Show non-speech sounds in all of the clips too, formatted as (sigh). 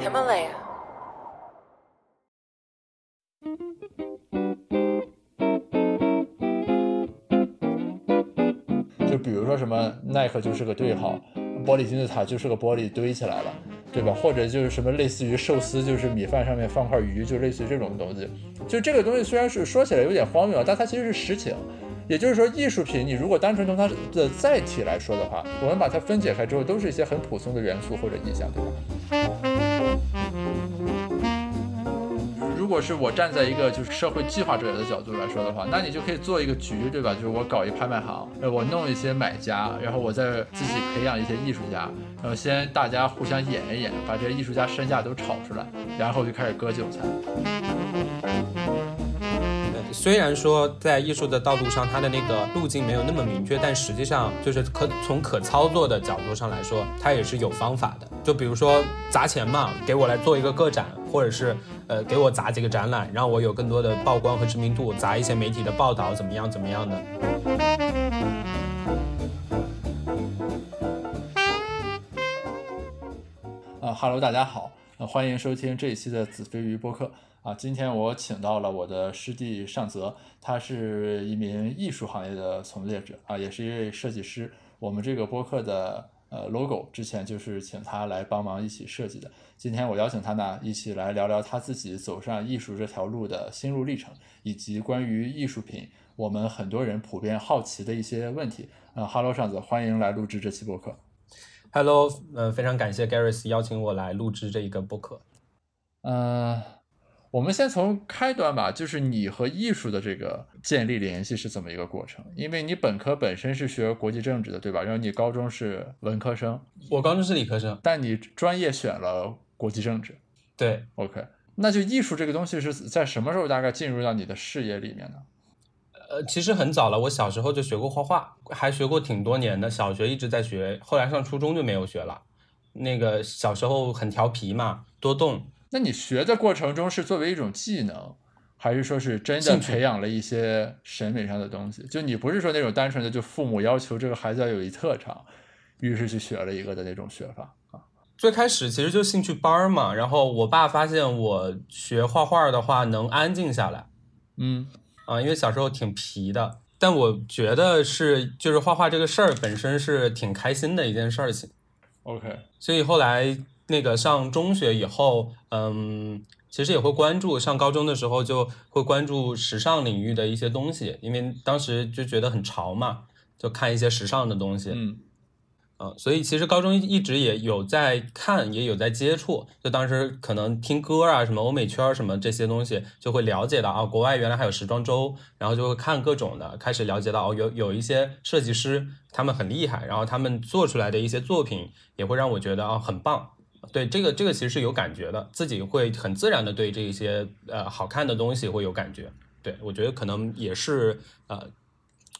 Himalaya. 就比如说什么耐克就是个对号，玻璃金字塔就是个玻璃堆起来了，对吧？或者就是什么类似于寿司，就是米饭上面放块鱼，就类似于这种东西。就这个东西虽然是说起来有点荒谬，但它其实是实情。也就是说，艺术品你如果单纯从它的载体来说的话，我们把它分解开之后，都是一些很普通的元素或者意象，对吧？如果是我站在一个就是社会计划者的角度来说的话，那你就可以做一个局，对吧？就是我搞一拍卖行，呃，我弄一些买家，然后我再自己培养一些艺术家，然后先大家互相演一演，把这些艺术家身价都炒出来，然后就开始割韭菜。虽然说在艺术的道路上，它的那个路径没有那么明确，但实际上就是可从可操作的角度上来说，它也是有方法的。就比如说砸钱嘛，给我来做一个个展，或者是呃给我砸几个展览，让我有更多的曝光和知名度，砸一些媒体的报道，怎么样怎么样的。啊哈喽，大家好，呃，欢迎收听这一期的子非鱼播客。啊，今天我请到了我的师弟尚泽，他是一名艺术行业的从业者啊，也是一位设计师。我们这个播客的呃 logo 之前就是请他来帮忙一起设计的。今天我邀请他呢，一起来聊聊他自己走上艺术这条路的心路历程，以及关于艺术品我们很多人普遍好奇的一些问题。啊哈喽，尚泽，欢迎来录制这期播客。Hello，呃，非常感谢 Garris 邀请我来录制这一个播客。嗯。我们先从开端吧，就是你和艺术的这个建立联系是怎么一个过程？因为你本科本身是学国际政治的，对吧？然后你高中是文科生，我高中是理科生，但你专业选了国际政治。对，OK，那就艺术这个东西是在什么时候大概进入到你的视野里面呢？呃，其实很早了，我小时候就学过画画，还学过挺多年的，小学一直在学，后来上初中就没有学了。那个小时候很调皮嘛，多动。那你学的过程中是作为一种技能，还是说是真的培养了一些审美上的东西？就你不是说那种单纯的就父母要求这个孩子要有一特长，于是去学了一个的那种学法啊？最开始其实就兴趣班嘛，然后我爸发现我学画画的话能安静下来，嗯啊，因为小时候挺皮的，但我觉得是就是画画这个事儿本身是挺开心的一件事情。OK，所以后来。那个上中学以后，嗯，其实也会关注。上高中的时候就会关注时尚领域的一些东西，因为当时就觉得很潮嘛，就看一些时尚的东西。嗯，嗯，所以其实高中一直也有在看，也有在接触。就当时可能听歌啊，什么欧美圈什么这些东西，就会了解到啊，国外原来还有时装周，然后就会看各种的，开始了解到哦，有有一些设计师他们很厉害，然后他们做出来的一些作品也会让我觉得啊很棒。对这个，这个其实是有感觉的，自己会很自然的对这些呃好看的东西会有感觉。对我觉得可能也是呃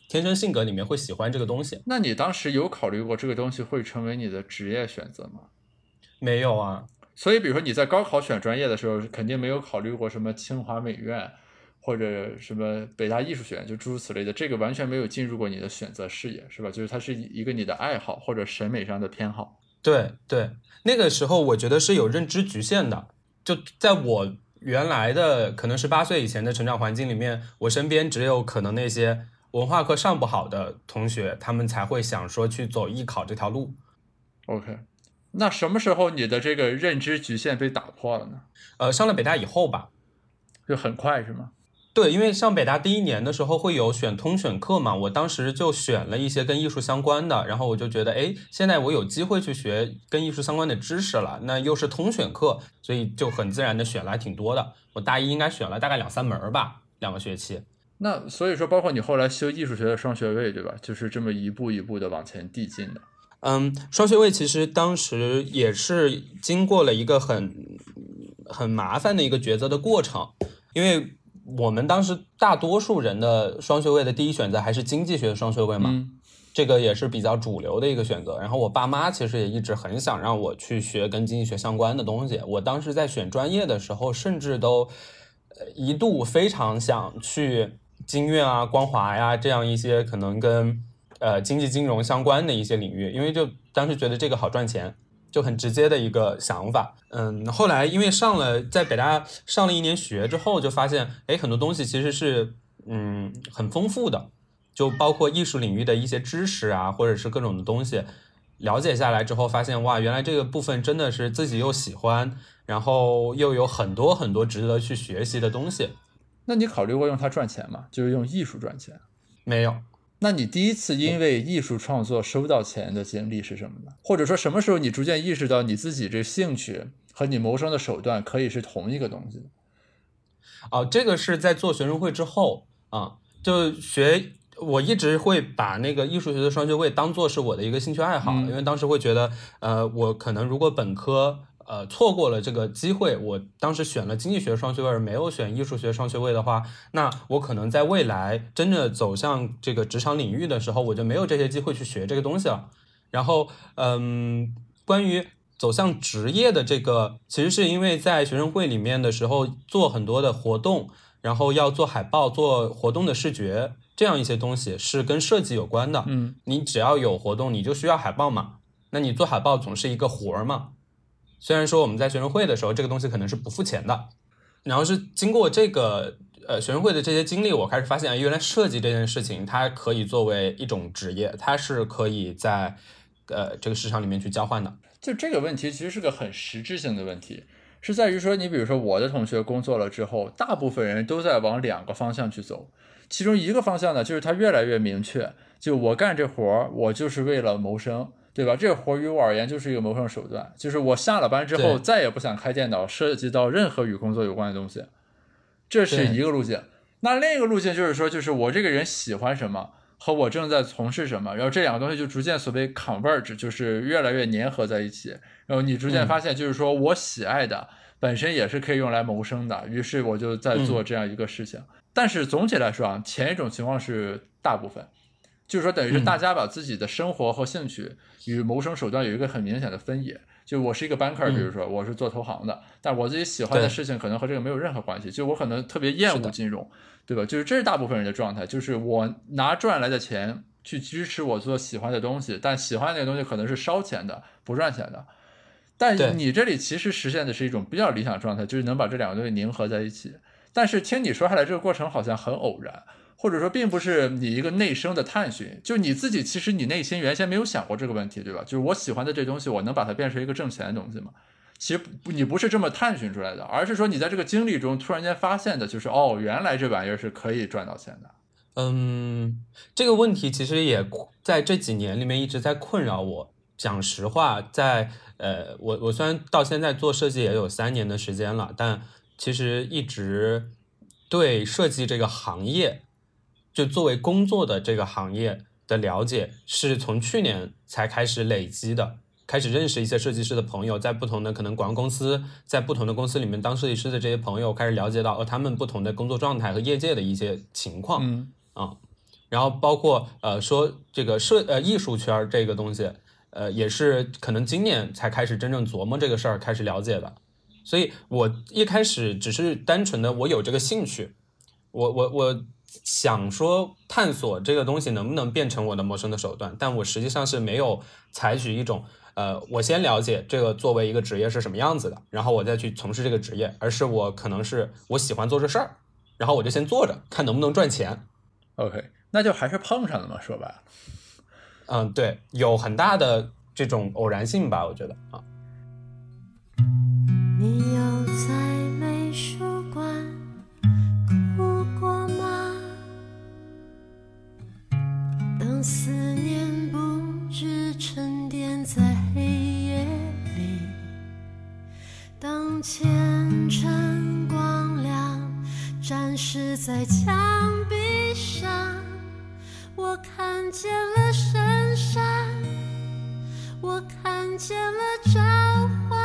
天生性格里面会喜欢这个东西。那你当时有考虑过这个东西会成为你的职业选择吗？没有啊。所以比如说你在高考选专业的时候，肯定没有考虑过什么清华美院或者什么北大艺术学院，就诸如此类的，这个完全没有进入过你的选择视野，是吧？就是它是一个你的爱好或者审美上的偏好。对对，那个时候我觉得是有认知局限的。就在我原来的可能十八岁以前的成长环境里面，我身边只有可能那些文化课上不好的同学，他们才会想说去走艺考这条路。OK，那什么时候你的这个认知局限被打破了呢？呃，上了北大以后吧，就很快是吗？对，因为上北大第一年的时候会有选通选课嘛，我当时就选了一些跟艺术相关的，然后我就觉得，哎，现在我有机会去学跟艺术相关的知识了，那又是通选课，所以就很自然的选了还挺多的。我大一应该选了大概两三门吧，两个学期。那所以说，包括你后来修艺术学的双学位，对吧？就是这么一步一步的往前递进的。嗯，双学位其实当时也是经过了一个很很麻烦的一个抉择的过程，因为。我们当时大多数人的双学位的第一选择还是经济学的双学位嘛，这个也是比较主流的一个选择。然后我爸妈其实也一直很想让我去学跟经济学相关的东西。我当时在选专业的时候，甚至都一度非常想去经院啊、光华呀这样一些可能跟呃经济金融相关的一些领域，因为就当时觉得这个好赚钱。就很直接的一个想法。嗯，后来因为上了在北大上了一年学之后，就发现，哎，很多东西其实是嗯很丰富的，就包括艺术领域的一些知识啊，或者是各种的东西。了解下来之后，发现哇，原来这个部分真的是自己又喜欢，然后又有很多很多值得去学习的东西。那你考虑过用它赚钱吗？就是用艺术赚钱？没有。那你第一次因为艺术创作收到钱的经历是什么呢？或者说什么时候你逐渐意识到你自己这兴趣和你谋生的手段可以是同一个东西？哦，这个是在做学生会之后啊，就学。我一直会把那个艺术学的双学位当做是我的一个兴趣爱好，因为当时会觉得，呃，我可能如果本科呃错过了这个机会，我当时选了经济学双学位而没有选艺术学双学位的话，那我可能在未来真的走向这个职场领域的时候，我就没有这些机会去学这个东西了。然后，嗯，关于走向职业的这个，其实是因为在学生会里面的时候做很多的活动，然后要做海报、做活动的视觉。这样一些东西是跟设计有关的，嗯，你只要有活动，你就需要海报嘛。那你做海报总是一个活儿嘛。虽然说我们在学生会的时候，这个东西可能是不付钱的。然后是经过这个呃学生会的这些经历，我开始发现，原来设计这件事情它可以作为一种职业，它是可以在呃这个市场里面去交换的。就这个问题其实是个很实质性的问题，是在于说，你比如说我的同学工作了之后，大部分人都在往两个方向去走。其中一个方向呢，就是他越来越明确，就我干这活儿，我就是为了谋生，对吧？这个活儿于我而言就是一个谋生手段，就是我下了班之后再也不想开电脑，涉及到任何与工作有关的东西，这是一个路径。那另一个路径就是说，就是我这个人喜欢什么，和我正在从事什么，然后这两个东西就逐渐所谓 converge，就是越来越粘合在一起，然后你逐渐发现，就是说我喜爱的本身也是可以用来谋生的，于是我就在做这样一个事情。但是总体来说啊，前一种情况是大部分，就是说等于是大家把自己的生活和兴趣与谋生手段有一个很明显的分野。就我是一个 banker，比如说我是做投行的，但我自己喜欢的事情可能和这个没有任何关系。就我可能特别厌恶金融，对吧？就是这是大部分人的状态，就是我拿赚来的钱去支持我做喜欢的东西，但喜欢那个东西可能是烧钱的，不赚钱的。但你这里其实实现的是一种比较理想状态，就是能把这两个东西凝合在一起。但是听你说下来，这个过程好像很偶然，或者说并不是你一个内生的探寻。就你自己，其实你内心原先没有想过这个问题，对吧？就是我喜欢的这东西，我能把它变成一个挣钱的东西吗？其实你不是这么探寻出来的，而是说你在这个经历中突然间发现的，就是哦，原来这玩意儿是可以赚到钱的。嗯，这个问题其实也在这几年里面一直在困扰我。讲实话，在呃，我我虽然到现在做设计也有三年的时间了，但。其实一直对设计这个行业，就作为工作的这个行业的了解，是从去年才开始累积的。开始认识一些设计师的朋友，在不同的可能广告公司，在不同的公司里面当设计师的这些朋友，开始了解到呃他们不同的工作状态和业界的一些情况。嗯啊，然后包括呃说这个设呃艺术圈这个东西，呃也是可能今年才开始真正琢磨这个事儿，开始了解的。所以，我一开始只是单纯的我有这个兴趣，我我我想说探索这个东西能不能变成我的谋生的手段，但我实际上是没有采取一种呃，我先了解这个作为一个职业是什么样子的，然后我再去从事这个职业，而是我可能是我喜欢做这事儿，然后我就先做着，看能不能赚钱。OK，那就还是碰上了嘛，说白了，嗯，对，有很大的这种偶然性吧，我觉得啊。你在墙壁上，我看见了深山，我看见了召唤。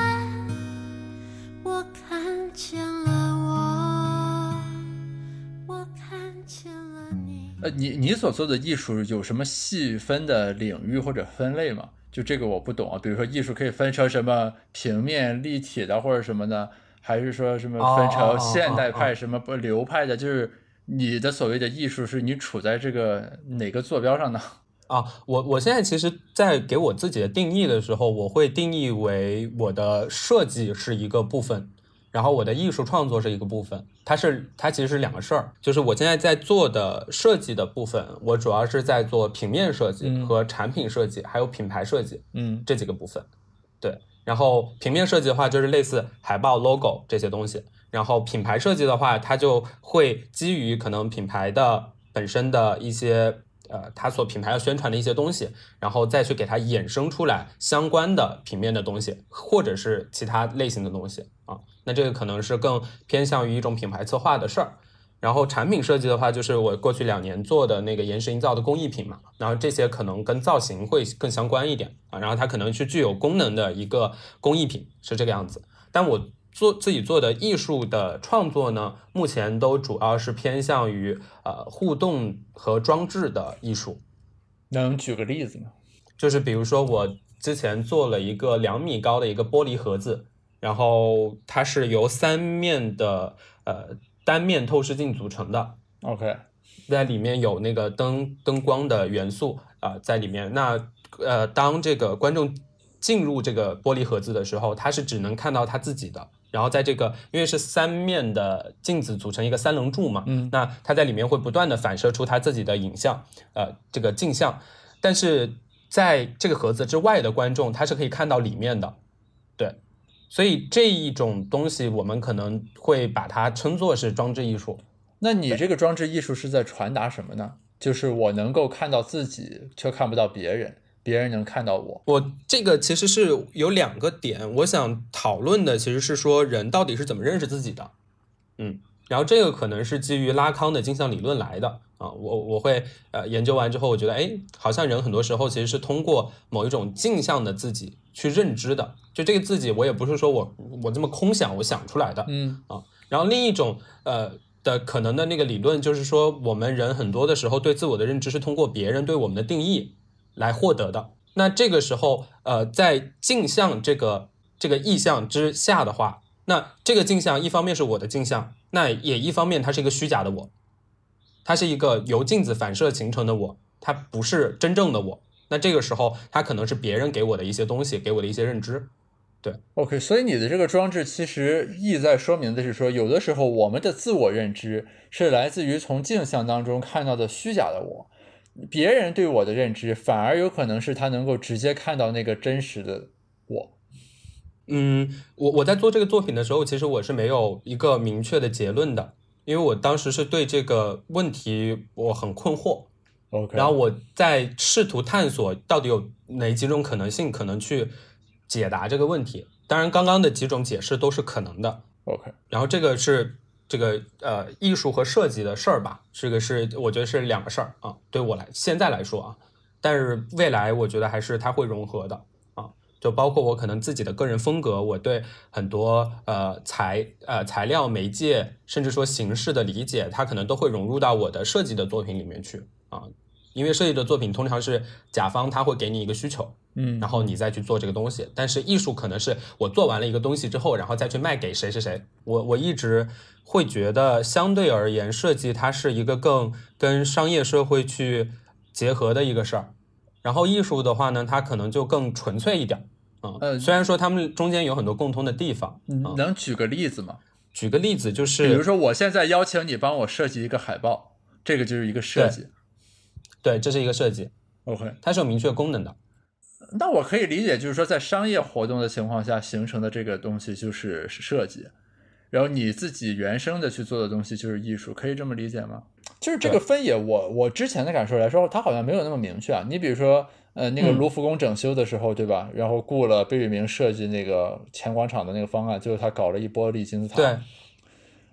我看见了我，我看见了你。呃，你你所做的艺术有什么细分的领域或者分类吗？就这个我不懂啊。比如说艺术可以分成什么平面、立体的或者什么的，还是说什么分成现代派什么不流派的？就是你的所谓的艺术是你处在这个哪个坐标上呢？啊，我我现在其实，在给我自己的定义的时候，我会定义为我的设计是一个部分，然后我的艺术创作是一个部分，它是它其实是两个事儿。就是我现在在做的设计的部分，我主要是在做平面设计和产品设计，还有品牌设计，嗯这几个部分。对，然后平面设计的话，就是类似海报、logo 这些东西。然后品牌设计的话，它就会基于可能品牌的本身的一些。呃，它所品牌要宣传的一些东西，然后再去给它衍生出来相关的平面的东西，或者是其他类型的东西啊。那这个可能是更偏向于一种品牌策划的事儿。然后产品设计的话，就是我过去两年做的那个延时营造的工艺品嘛，然后这些可能跟造型会更相关一点啊。然后它可能是具有功能的一个工艺品，是这个样子。但我做自己做的艺术的创作呢，目前都主要是偏向于呃互动和装置的艺术。能举个例子吗？就是比如说我之前做了一个两米高的一个玻璃盒子，然后它是由三面的呃单面透视镜组成的。OK，在里面有那个灯灯光的元素啊、呃在里面。那呃，当这个观众进入这个玻璃盒子的时候，他是只能看到他自己的。然后在这个因为是三面的镜子组成一个三棱柱嘛，嗯那他在里面会不断的反射出他自己的影像，呃，这个镜像。但是在这个盒子之外的观众，他是可以看到里面的，对。所以这一种东西，我们可能会把它称作是装置艺术。那你这个装置艺术是在传达什么呢？就是我能够看到自己，却看不到别人，别人能看到我。我这个其实是有两个点，我想讨论的其实是说人到底是怎么认识自己的，嗯，然后这个可能是基于拉康的镜像理论来的啊，我我会呃研究完之后，我觉得哎，好像人很多时候其实是通过某一种镜像的自己去认知的，就这个自己，我也不是说我我这么空想我想出来的，嗯啊，然后另一种呃的可能的那个理论就是说，我们人很多的时候对自我的认知是通过别人对我们的定义来获得的。那这个时候，呃，在镜像这个这个意象之下的话，那这个镜像一方面是我的镜像，那也一方面它是一个虚假的我，它是一个由镜子反射形成的我，它不是真正的我。那这个时候，它可能是别人给我的一些东西，给我的一些认知。对，OK，所以你的这个装置其实意在说明的是说，有的时候我们的自我认知是来自于从镜像当中看到的虚假的我，别人对我的认知反而有可能是他能够直接看到那个真实的我。嗯，我我在做这个作品的时候，其实我是没有一个明确的结论的，因为我当时是对这个问题我很困惑，OK，然后我在试图探索到底有哪几种可能性可能去解答这个问题。当然，刚刚的几种解释都是可能的。OK，然后这个是这个呃艺术和设计的事儿吧，这个是我觉得是两个事儿啊，对我来现在来说啊，但是未来我觉得还是它会融合的啊，就包括我可能自己的个人风格，我对很多呃材呃材料媒介甚至说形式的理解，它可能都会融入到我的设计的作品里面去啊，因为设计的作品通常是甲方他会给你一个需求，嗯然后你再去做这个东西。但是艺术可能是我做完了一个东西之后，然后再去卖给谁谁谁。我我一直会觉得，相对而言，设计它是一个更跟商业社会去结合的一个事儿。然后艺术的话呢，它可能就更纯粹一点。嗯、呃虽然说他们中间有很多共通的地方。嗯能举个例子吗？举个例子，就是比如说我现在邀请你帮我设计一个海报，这个就是一个设计。对，这是一个设计，OK，它是有明确功能的。那我可以理解，就是说在商业活动的情况下形成的这个东西就是设计，然后你自己原生的去做的东西就是艺术，可以这么理解吗？就是这个分野我，我之前的感受来说，它好像没有那么明确啊。你比如说，呃，那个嗯卢浮宫整修的时候，对吧？然后雇了贝聿铭设计那个前广场的那个方案，最后他搞了一玻璃金字塔。对，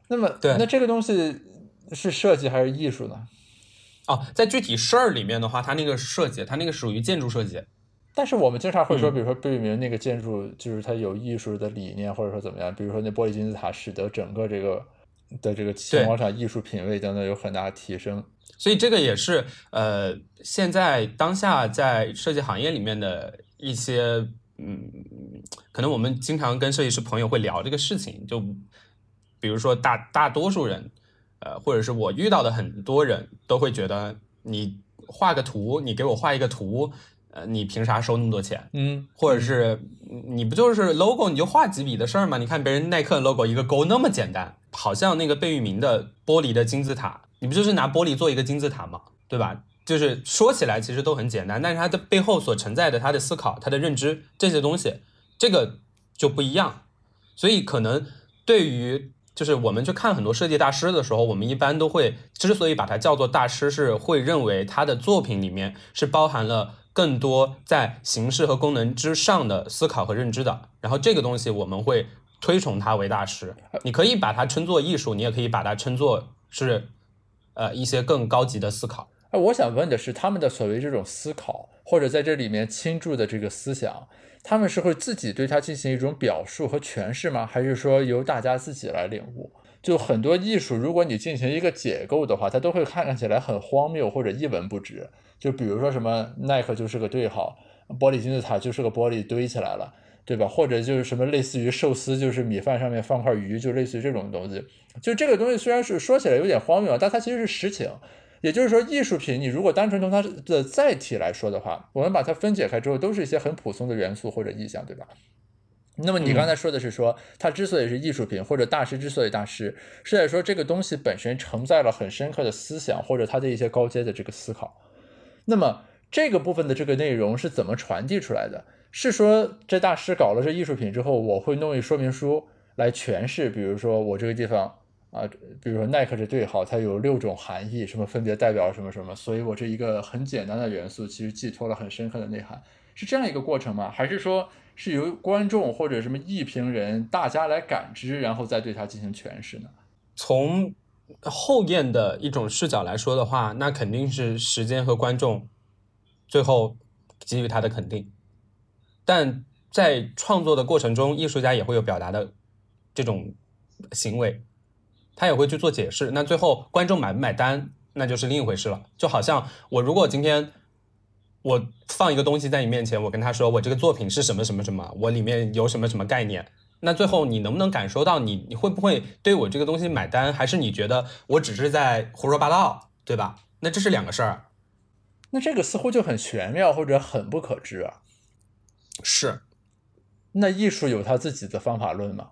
那么，对那这个东西是设计还是艺术呢？哦，在具体事儿里面的话，它那个设计，它那个属于建筑设计。但是我们经常会说，嗯比如说贝聿铭那个建筑，就是它有艺术的理念，或者说怎么样。比如说那玻璃金字塔，使得整个这个的这个前广场艺术品味等等有很大的提升。所以这个也是呃，现在当下在设计行业里面的一些嗯，可能我们经常跟设计师朋友会聊这个事情，就比如说大大多数人，呃，或者是我遇到的很多人都会觉得你画个图，你给我画一个图，呃，你凭啥收那么多钱？嗯，或者是你不就是 logo 你就画几笔的事儿吗？你看别人耐克的 logo 一个勾那么简单，好像那个贝聿铭的玻璃的金字塔，你不就是拿玻璃做一个金字塔吗？对吧？就是说起来其实都很简单，但是它的背后所承载的他的思考、他的认知这些东西，这个就不一样。所以可能对于就是我们去看很多设计大师的时候，我们一般都会之所以把它叫做大师，是会认为他的作品里面是包含了更多在形式和功能之上的思考和认知的。然后这个东西我们会推崇他为大师。你可以把它称作艺术，你也可以把它称作是呃一些更高级的思考。哎，我想问的是，他们的所谓这种思考，或者在这里面倾注的这个思想，他们是会自己对它进行一种表述和诠释吗？还是说由大家自己来领悟？就很多艺术，如果你进行一个解构的话，它都会看起来很荒谬或者一文不值。就比如说什么耐克就是个对号，玻璃金字塔就是个玻璃堆起来了，对吧？或者就是什么类似于寿司就是米饭上面放块鱼，就类似于这种东西。就这个东西虽然是说起来有点荒谬，但它其实是实情。也就是说，艺术品你如果单纯从它的载体来说的话，我们把它分解开之后，都是一些很普通的元素或者意象，对吧？那么你刚才说的是说，它之所以是艺术品，或者大师之所以大师，是在说这个东西本身承载了很深刻的思想，或者它的一些高阶的这个思考。那么这个部分的这个内容是怎么传递出来的？是说这大师搞了这艺术品之后，我会弄一说明书来诠释，比如说我这个地方。啊，比如说耐克这对号，它有六种含义，什么分别代表什么什么，所以我这一个很简单的元素，其实寄托了很深刻的内涵，是这样一个过程吗？还是说是由观众或者什么艺评人大家来感知，然后再对它进行诠释呢？从后验的一种视角来说的话，那肯定是时间和观众最后给予他的肯定，但在创作的过程中，艺术家也会有表达的这种行为。他也会去做解释，那最后观众买不买单，那就是另一回事了。就好像我如果今天我放一个东西在你面前，我跟他说我这个作品是什么什么什么，我里面有什么什么概念，那最后你能不能感受到你你会不会对我这个东西买单，还是你觉得我只是在胡说八道，对吧？那这是两个事儿。那这个似乎就很玄妙或者很不可知啊。是。那艺术有他自己的方法论吗？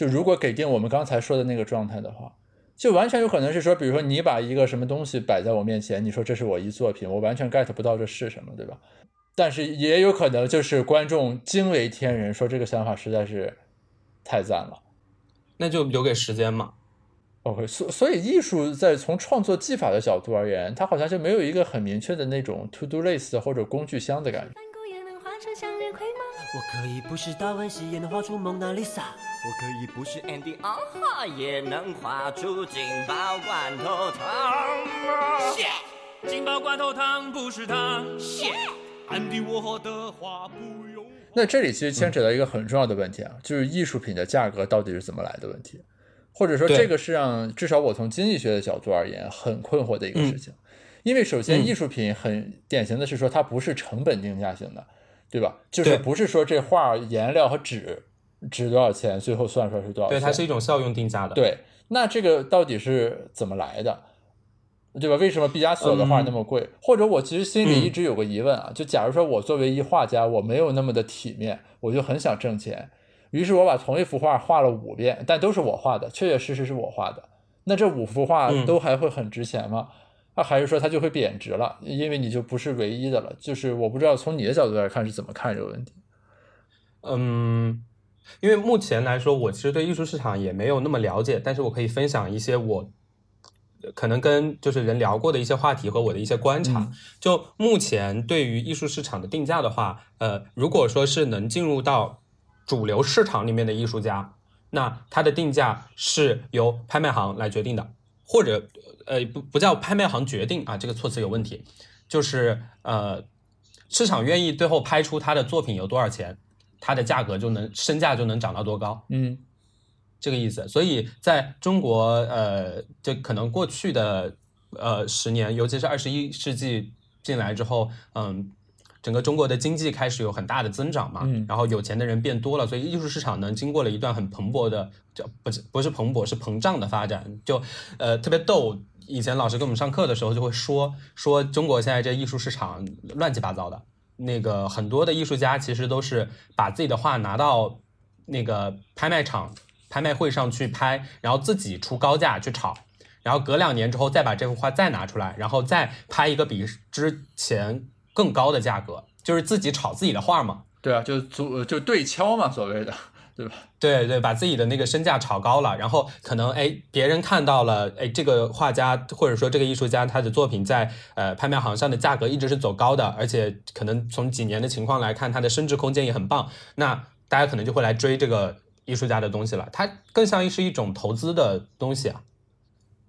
就如果给定我们刚才说的那个状态的话，就完全有可能是说，比如说你把一个什么东西摆在我面前，你说这是我一作品，我完全 get 不到这是什么，对吧？但是也有可能就是观众惊为天人，说这个想法实在是太赞了，那就留给时间嘛。OK，所所以艺术在从创作技法的角度而言，它好像就没有一个很明确的那种 to do list 或者工具箱的感觉。我可以不是达文西，也能画出蒙娜丽莎。我可以不是 Andy，啊哈，也能画出金宝罐头汤。金宝罐头汤不是汤。安迪沃霍的画不用。那这里其实牵扯到一个很重要的问题啊，就是艺术品的价格到底是怎么来的问题，或者说这个是让至少我从经济学的角度而言很困惑的一个事情。因为首先艺术品很典型的是说它不是成本定价型的，对吧？就是不是说这画颜料和纸。值多少钱？最后算出来是多少？对，它是一种效用定价的。对，那这个到底是怎么来的？对吧？为什么毕加索的画那么贵？或者我其实心里一直有个疑问啊，就假如说我作为一画家，我没有那么的体面，我就很想挣钱，于是我把同一幅画画了五遍，但都是我画的，确确实实是我画的。那这五幅画都还会很值钱吗？那还是说它就会贬值了？因为你就不是唯一的了。就是我不知道从你的角度来看是怎么看这个问题。嗯。因为目前来说，我其实对艺术市场也没有那么了解，但是我可以分享一些我可能跟就是人聊过的一些话题和我的一些观察。就目前对于艺术市场的定价的话，呃，如果说是能进入到主流市场里面的艺术家，那他的定价是由拍卖行来决定的，或者呃不不叫拍卖行决定啊，这个措辞有问题，就是呃市场愿意最后拍出他的作品有多少钱。它的价格就能身价就能涨到多高？嗯，这个意思。所以在中国，呃，就可能过去的呃十年，尤其是二十一世纪进来之后，嗯，整个中国的经济开始有很大的增长嘛，然后有钱的人变多了，所以艺术市场呢经过了一段很蓬勃的，叫不是不是蓬勃是膨胀的发展，就呃特别逗。以前老师给我们上课的时候就会说说中国现在这艺术市场乱七八糟的，那个很多的艺术家其实都是把自己的画拿到那个拍卖场、拍卖会上去拍，然后自己出高价去炒，然后隔两年之后再把这幅画再拿出来，然后再拍一个比之前更高的价格，就是自己炒自己的画嘛。对啊，就组就对敲嘛，所谓的，对吧？(laughs) 对对，把自己的那个身价炒高了，然后可能哎，别人看到了，哎，这个画家或者说这个艺术家他的作品在呃拍卖行上的价格一直是走高的，而且可能从几年的情况来看，它的升值空间也很棒，那大家可能就会来追这个艺术家的东西了。它更像是一种投资的东西啊。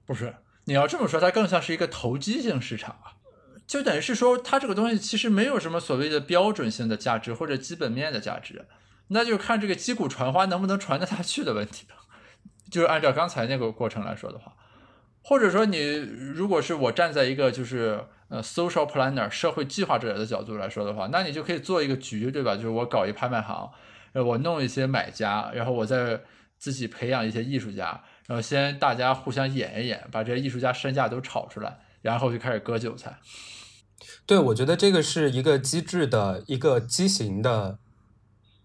不是，你要这么说，它更像是一个投机性市场啊，就等于是说，它这个东西其实没有什么所谓的标准性的价值或者基本面的价值，那就看这个击鼓传花能不能传得下去的问题了。就是按照刚才那个过程来说的话，或者说你如果是我站在一个就是呃 social planner 社会计划者的角度来说的话，那你就可以做一个局，对吧？就是我搞一拍卖行，呃，我弄一些买家，然后我再自己培养一些艺术家，然后先大家互相演一演，把这些艺术家身价都炒出来，然后就开始割韭菜。对，我觉得这个是一个机制的一个畸形的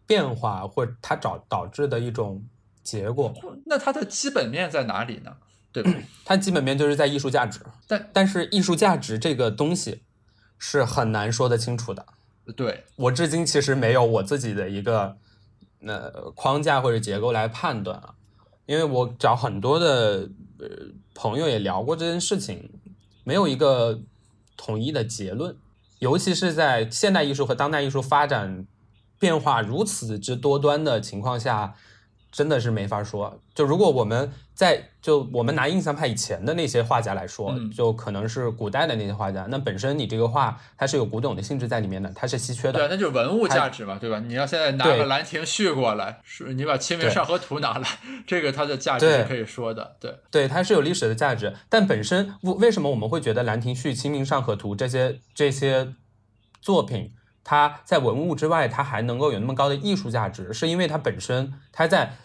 变化，或它导导致的一种结果。那它的基本面在哪里呢？对吧？它基本面就是在艺术价值，但但是艺术价值这个东西是很难说得清楚的。对我至今其实没有我自己的一个呃框架或者结构来判断啊，因为我找很多的呃朋友也聊过这件事情，没有一个统一的结论，尤其是在现代艺术和当代艺术发展变化如此之多端的情况下，真的是没法说。就如果我们在就我们拿印象派以前的那些画家来说，嗯就可能是古代的那些画家，那本身你这个画它是有古董的性质在里面的，它是稀缺的对。那就是文物价值嘛，对吧？你要现在拿个《兰亭序》过来，是你把《清明上河图》拿来，这个它的价值是可以说的。对，对，它是有历史的价值，但本身为为什么我们会觉得《兰亭序》《清明上河图》这些这些作品，它在文物之外，它还能够有那么高的艺术价值，是因为它本身它在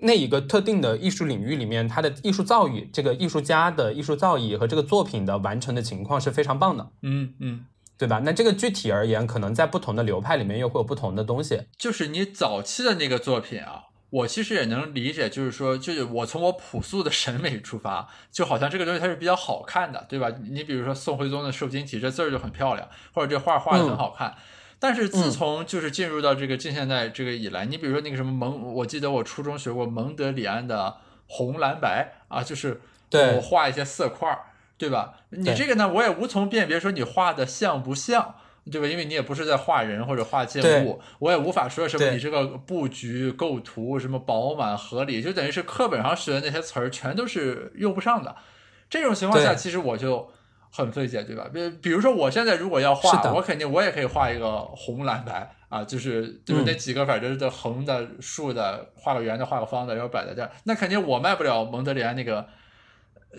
那一个特定的艺术领域里面，它的艺术造诣，这个艺术家的艺术造诣和这个作品的完成的情况是非常棒的，嗯嗯，对吧？那这个具体而言，可能在不同的流派里面又会有不同的东西。就是你早期的那个作品啊，我其实也能理解，就是说，就是我从我朴素的审美出发，就好像这个东西它是比较好看的，对吧？你比如说宋徽宗的瘦金体，这字儿就很漂亮，或者这画画的很好看。但是自从就是进入到这个近现代这个以来，你比如说那个什么蒙，我记得我初中学过蒙德里安的红蓝白啊，就是对我画一些色块儿，对吧？你这个呢，我也无从辨别说你画的像不像，对吧？因为你也不是在画人或者画建物，我也无法说什么你这个布局构图什么饱满合理，就等于是课本上学的那些词儿全都是用不上的。这种情况下，其实我就很费解，对吧？比比如说我现在如果要画，我肯定我也可以画一个红蓝白啊，就是就是嗯那几个反正的横的、竖的，画个圆的、画个方的，然后摆在这儿，那肯定我卖不了蒙德里安那个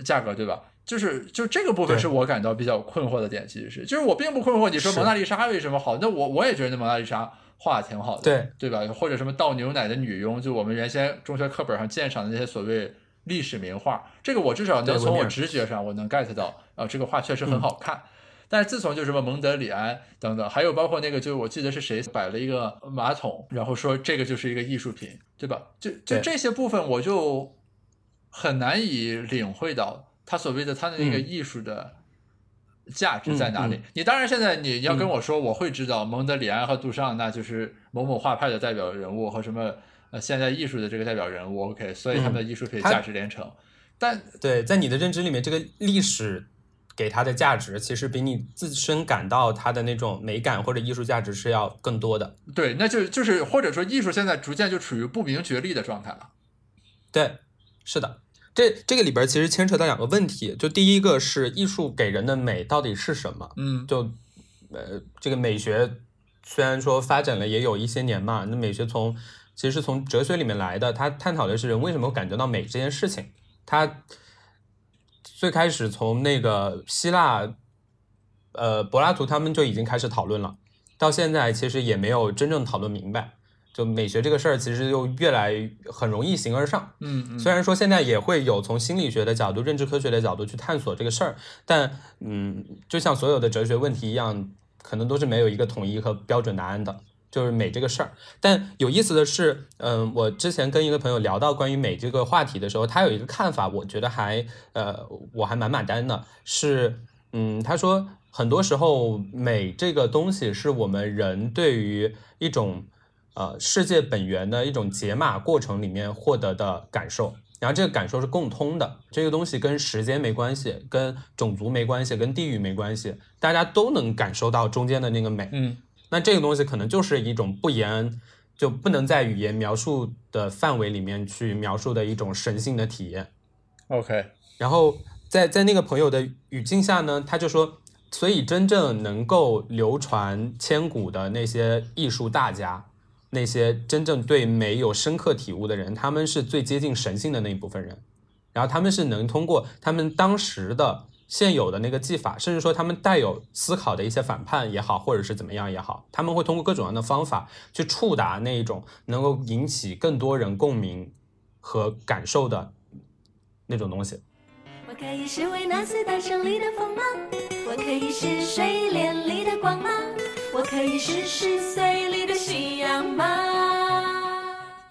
价格，对吧？就是就这个部分是我感到比较困惑的点，其实是就是我并不困惑，你说蒙娜丽莎为什么好？那我我也觉得那蒙娜丽莎画的挺好的，对对吧？或者什么倒牛奶的女佣，就我们原先中学课本上鉴赏的那些所谓历史名画，这个我至少能从我直觉上我能 get 到，啊、这个画确实很好看。但是自从就什么蒙德里安等等，还有包括那个，就是我记得是谁摆了一个马桶，然后说这个就是一个艺术品，对吧？就就这些部分，我就很难以领会到他所谓的他的那个嗯。艺术的价值在哪里。嗯。你当然现在你要跟我说，我会知道蒙德里安和杜尚那就是某某画派的代表人物和什么呃现代艺术的这个代表人物，OK，所以他们的艺术品他价值连城。但对，在你的认知里面，这个历史给它的价值，其实比你自身感到它的那种美感或者艺术价值是要更多的。对，那就就是或者说艺术现在逐渐就处于不明觉厉的状态了。对，是的，这这个里边其实牵扯到两个问题，就第一个是艺术给人的美到底是什么？嗯，就呃，这个美学虽然说发展了也有一些年嘛，那美学从其实是从哲学里面来的，他探讨的是人为什么会感觉到美这件事情。他最开始从那个希腊，呃，柏拉图他们就已经开始讨论了，到现在其实也没有真正讨论明白。就美学这个事儿其实就越来很容易形而上。嗯嗯，虽然说现在也会有从心理学的角度、认知科学的角度去探索这个事儿，但嗯，就像所有的哲学问题一样，可能都是没有一个统一和标准答案的。就是美这个事儿，但有意思的是，嗯，我之前跟一个朋友聊到关于美这个话题的时候，他有一个看法，我觉得还呃，我还蛮买单的，是，嗯，他说很多时候美这个东西是我们人对于一种呃世界本源的一种解码过程里面获得的感受，然后这个感受是共通的，这个东西跟时间没关系，跟种族没关系，跟地域没关系，大家都能感受到中间的那个美，嗯。那这个东西可能就是一种不言就不能在语言描述的范围里面去描述的一种神性的体验。OK，然后在在那个朋友的语境下呢，他就说，所以真正能够流传千古的那些艺术大家，那些真正对美有深刻体悟的人，他们是最接近神性的那一部分人。然后他们是能通过他们当时的现有的那个技法，甚至说他们带有思考的一些反叛也好，或者是怎么样也好，他们会通过各种样的方法去触达那一种能够引起更多人共鸣和感受的那种东西。我可以是维纳斯诞生里的风吗？我可以是水莲里的光吗？我可以是十岁里的夕阳吗？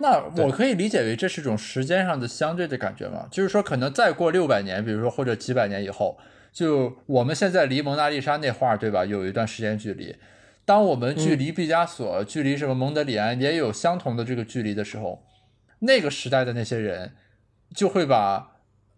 那我可以理解为这是一种时间上的相对的感觉嘛？就是说，可能再过六百年，比如说或者几百年以后，就我们现在离蒙娜丽莎那画，对吧？有一段时间距离。当我们距离毕加索、距离什么蒙德里安也有相同的这个距离的时候，那个时代的那些人就会把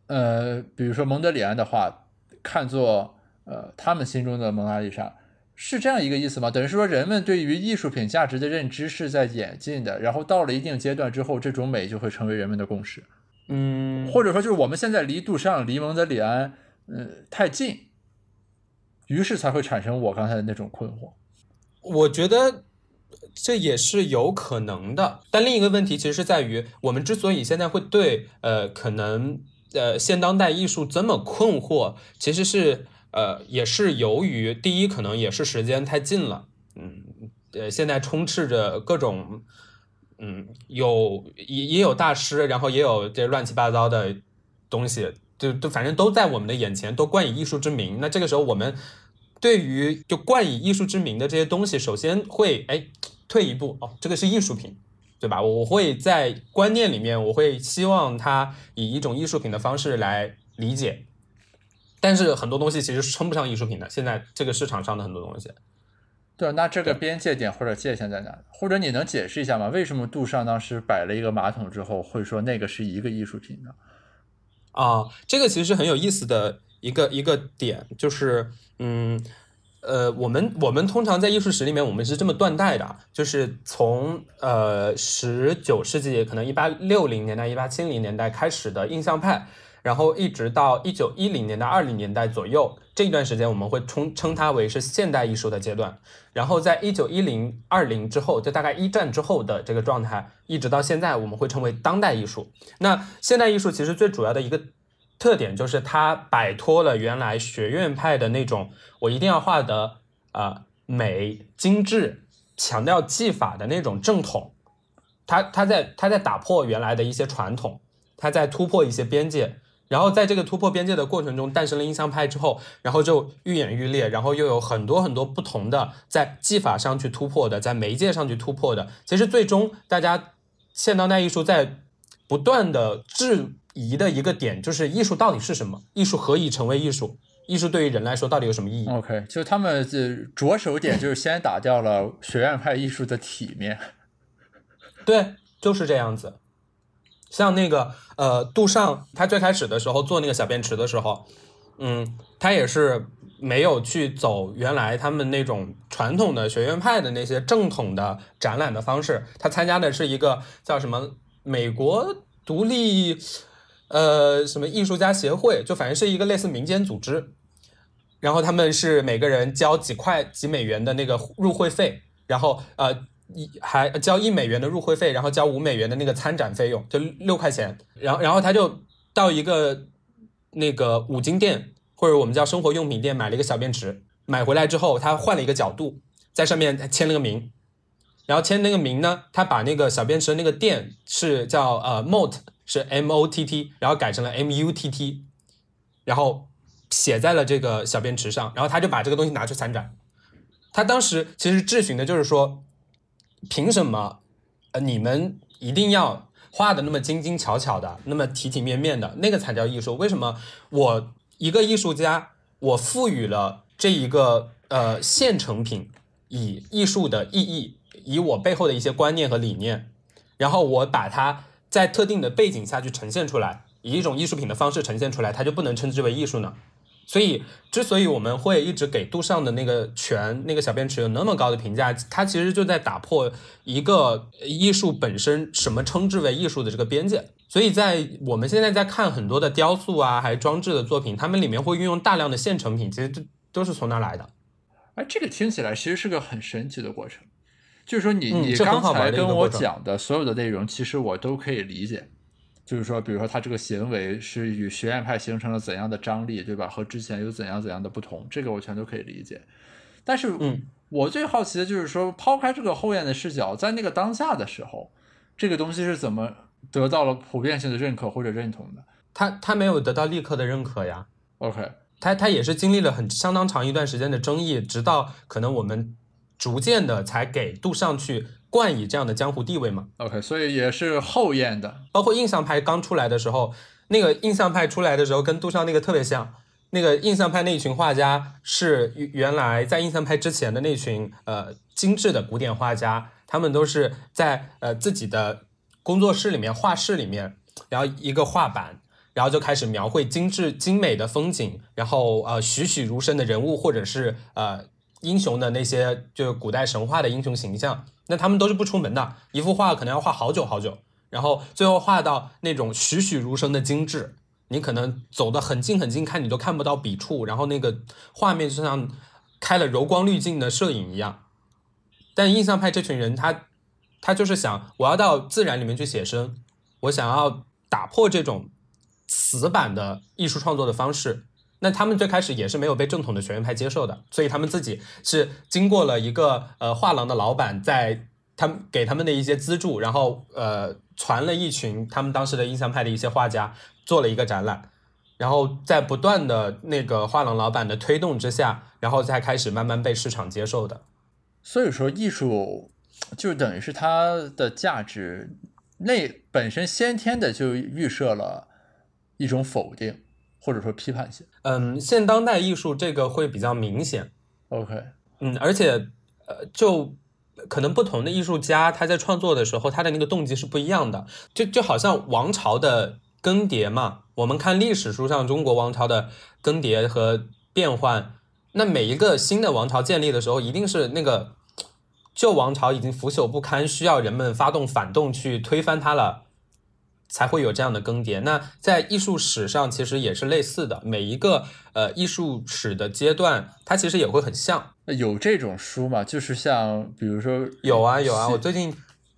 呃，比如说蒙德里安的画看作呃他们心中的蒙娜丽莎。是这样一个意思吗？等于说人们对于艺术品价值的认知是在演进的，然后到了一定阶段之后，这种美就会成为人们的共识。嗯，或者说就是我们现在离杜尚、离蒙德里安，呃，太近，于是才会产生我刚才的那种困惑。我觉得这也是有可能的，但另一个问题其实是在于，我们之所以现在会对呃可能呃现当代艺术这么困惑，其实是呃也是由于第一可能也是时间太近了，嗯呃现在充斥着各种嗯有也也有大师，然后也有这乱七八糟的东西，就就反正都在我们的眼前，都冠以艺术之名。那这个时候我们。对于就冠以艺术之名的这些东西，首先会哎退一步哦，这个是艺术品，对吧？我会在观念里面，我会希望它以一种艺术品的方式来理解。但是很多东西其实称不上艺术品的，现在这个市场上的很多东西。对，那这个边界点或者界限在哪？或者你能解释一下吗？为什么杜尚当时摆了一个马桶之后，会说那个是一个艺术品呢？啊，这个其实很有意思的一个一个点，就是嗯。呃，我们我们通常在艺术史里面，我们是这么断代的，就是从呃十九世纪可能一八六零年代、一八七零年代开始的印象派，然后一直到一九一零年代、二零年代左右这一段时间，我们会称称它为是现代艺术的阶段。然后在一九一零二零之后，就大概一战之后的这个状态，一直到现在，我们会称为当代艺术。那现代艺术其实最主要的一个。特点就是它摆脱了原来学院派的那种我一定要画的呃美精致、强调技法的那种正统，它它在它在打破原来的一些传统，它在突破一些边界，然后在这个突破边界的过程中诞生了印象派之后，然后就愈演愈烈，然后又有很多很多不同的在技法上去突破的，在媒介上去突破的，其实最终大家现当代艺术在不断的质。疑的一个点就是艺术到底是什么？艺术何以成为艺术？艺术对于人来说到底有什么意义？OK，就他们这着手点就是先打掉了学院派艺术的体面。(laughs) 对，就是这样子。像那个呃，杜尚，他最开始的时候做那个小便池的时候，嗯，他也是没有去走原来他们那种传统的学院派的那些正统的展览的方式，他参加的是一个叫什么美国独立。呃，什么艺术家协会，就反正是一个类似民间组织，然后他们是每个人交几块几美元的那个入会费，然后呃一还交一美元的入会费，然后交五美元的那个参展费用，就六块钱。然后然后他就到一个那个五金店或者我们叫生活用品店买了一个小便池，买回来之后他换了一个角度，在上面签了个名。然后签那个名呢，他把那个小便池的那个店是叫呃 mott 是 M O T T，然后改成了 M U T T，然后写在了这个小便池上，然后他就把这个东西拿去参展。他当时其实质询的就是说，凭什么呃你们一定要画的那么精精巧巧的，那么体体面面的，那个才叫艺术？为什么我一个艺术家，我赋予了这一个呃现成品以艺术的意义，以我背后的一些观念和理念，然后我把它在特定的背景下去呈现出来，以一种艺术品的方式呈现出来，它就不能称之为艺术呢？所以，之所以我们会一直给杜尚的那个泉、那个小便池有那么高的评价，它其实就在打破一个艺术本身什么称之为艺术的这个边界。所以在我们现在在看很多的雕塑啊，还装置的作品，他们里面会运用大量的现成品，其实这都是从哪来的？哎，这个听起来其实是个很神奇的过程。就是说你，嗯你是很好玩刚才跟我讲的所有的内容，其实我都可以理解。就是说，比如说他这个行为是与学院派形成了怎样的张力，对吧？和之前有怎样怎样的不同，这个我全都可以理解。但是，嗯，我最好奇的就是说，抛开这个后院的视角，在那个当下的时候，这个东西是怎么得到了普遍性的认可或者认同的他他没有得到立刻的认可呀，？OK，他他也是经历了很相当长一段时间的争议，直到可能我们逐渐的才给杜尚去冠以这样的江湖地位嘛。OK，所以也是后验的。包括印象派刚出来的时候，那个印象派出来的时候跟杜尚那个特别像。那个印象派那一群画家是原原来在印象派之前的那群呃精致的古典画家，他们都是在呃自己的工作室里面、画室里面，然后一个画板，然后就开始描绘精致精美的风景，然后呃栩栩如生的人物或者是呃英雄的那些就是古代神话的英雄形象，那他们都是不出门的，一幅画可能要画好久好久。然后最后画到那种栩栩如生的精致，你可能走得很近很近看，你都看不到笔触，然后那个画面就像开了柔光滤镜的摄影一样。但印象派这群人，他他就是想，我要到自然里面去写生，我想要打破这种死板的艺术创作的方式。那他们最开始也是没有被正统的学院派接受的，所以他们自己是经过了一个呃画廊的老板在他们给他们的一些资助，然后呃传了一群他们当时的印象派的一些画家做了一个展览，然后在不断的那个画廊老板的推动之下，然后才开始慢慢被市场接受的。所以说，艺术就等于是它的价值那本身先天的就预设了一种否定，或者说批判性。嗯，现当代艺术这个会比较明显，OK，嗯，而且呃，就可能不同的艺术家他在创作的时候，他的那个动机是不一样的，就就好像王朝的更迭嘛，我们看历史书上中国王朝的更迭和变换，那每一个新的王朝建立的时候，一定是那个旧王朝已经腐朽不堪，需要人们发动反动去推翻它了。才会有这样的更迭。那在艺术史上其实也是类似的，每一个呃艺术史的阶段，它其实也会很像。那有这种书吗？就是像比如说有啊有啊，我最近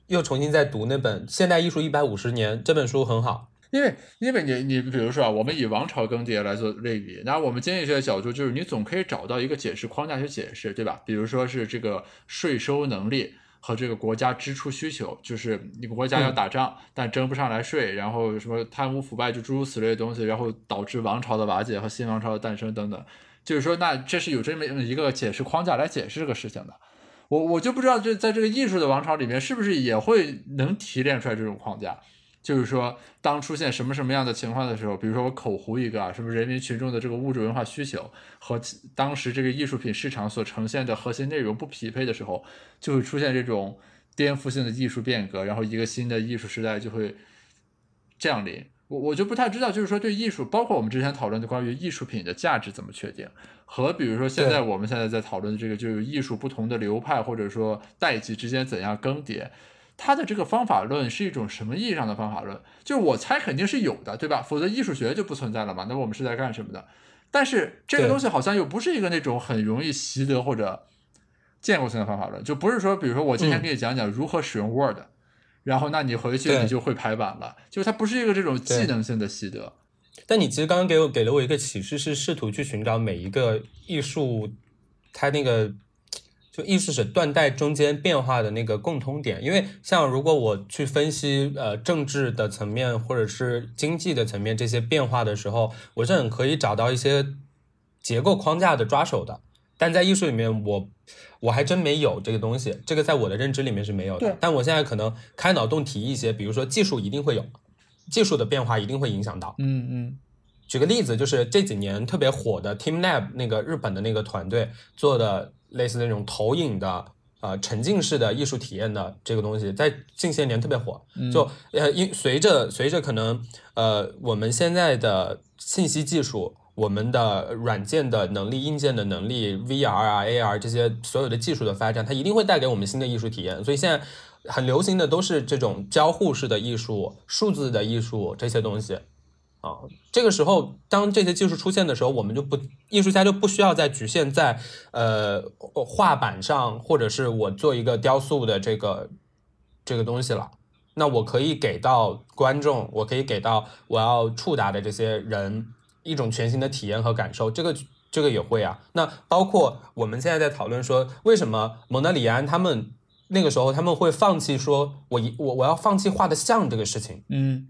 又重新在读那本《现代艺术一百五十年》这本书，很好。因为因为你你比如说啊，我们以王朝更迭来做类比，那我们经济学的角度就是你总可以找到一个解释框架去解释，对吧？比如说是这个税收能力和这个国家支出需求，就是你国家要打仗，但征不上来税，然后什么贪污腐败就诸如此类的东西，然后导致王朝的瓦解和新王朝的诞生等等。就是说，那这是有这么一个解释框架来解释这个事情的。我我就不知道，这在这个艺术的王朝里面，是不是也会能提炼出来这种框架？就是说，当出现什么什么样的情况的时候，比如说我口胡一个啊，什么人民群众的这个物质文化需求和当时这个艺术品市场所呈现的核心内容不匹配的时候，就会出现这种颠覆性的艺术变革，然后一个新的艺术时代就会降临。我我就不太知道，就是说对艺术，包括我们之前讨论的关于艺术品的价值怎么确定，和比如说现在我们现在在讨论的这个，就是艺术不同的流派或者说代际之间怎样更迭，它的这个方法论是一种什么意义上的方法论？就是我猜肯定是有的，对吧？否则艺术学就不存在了嘛。那我们是在干什么的？但是这个东西好像又不是一个那种很容易习得或者建构性的方法论，就不是说，比如说我今天嗯给你讲讲如何使用 Word，、然后那你回去你就会排版了，就是它不是一个这种技能性的习得。但你其实刚刚给我给了我一个启示，是试图去寻找每一个艺术它那个就艺术史断代中间变化的那个共通点，因为像如果我去分析呃政治的层面或者是经济的层面这些变化的时候，我是很可以找到一些结构框架的抓手的，但在艺术里面我我还真没有这个东西，这个在我的认知里面是没有的。但我现在可能开脑洞提一些，比如说技术一定会有，技术的变化一定会影响到。嗯嗯举个例子，就是这几年特别火的 TeamLab 那个日本的那个团队做的类似那种投影的呃沉浸式的艺术体验的这个东西，在近些年特别火。就呃因随着随着可能呃我们现在的信息技术。我们的软件的能力、硬件的能力、VR 啊、AR 这些所有的技术的发展，它一定会带给我们新的艺术体验。所以现在很流行的都是这种交互式的艺术、数字的艺术这些东西。啊，这个时候，当这些技术出现的时候，我们就不艺术家就不需要再局限在呃画板上，或者是我做一个雕塑的这个这个东西了。那我可以给到观众，我可以给到我要触达的这些人一种全新的体验和感受。这个这个也会啊。那包括我们现在在讨论说，为什么蒙德里安他们那个时候他们会放弃说我一我我要放弃画的像这个事情。嗯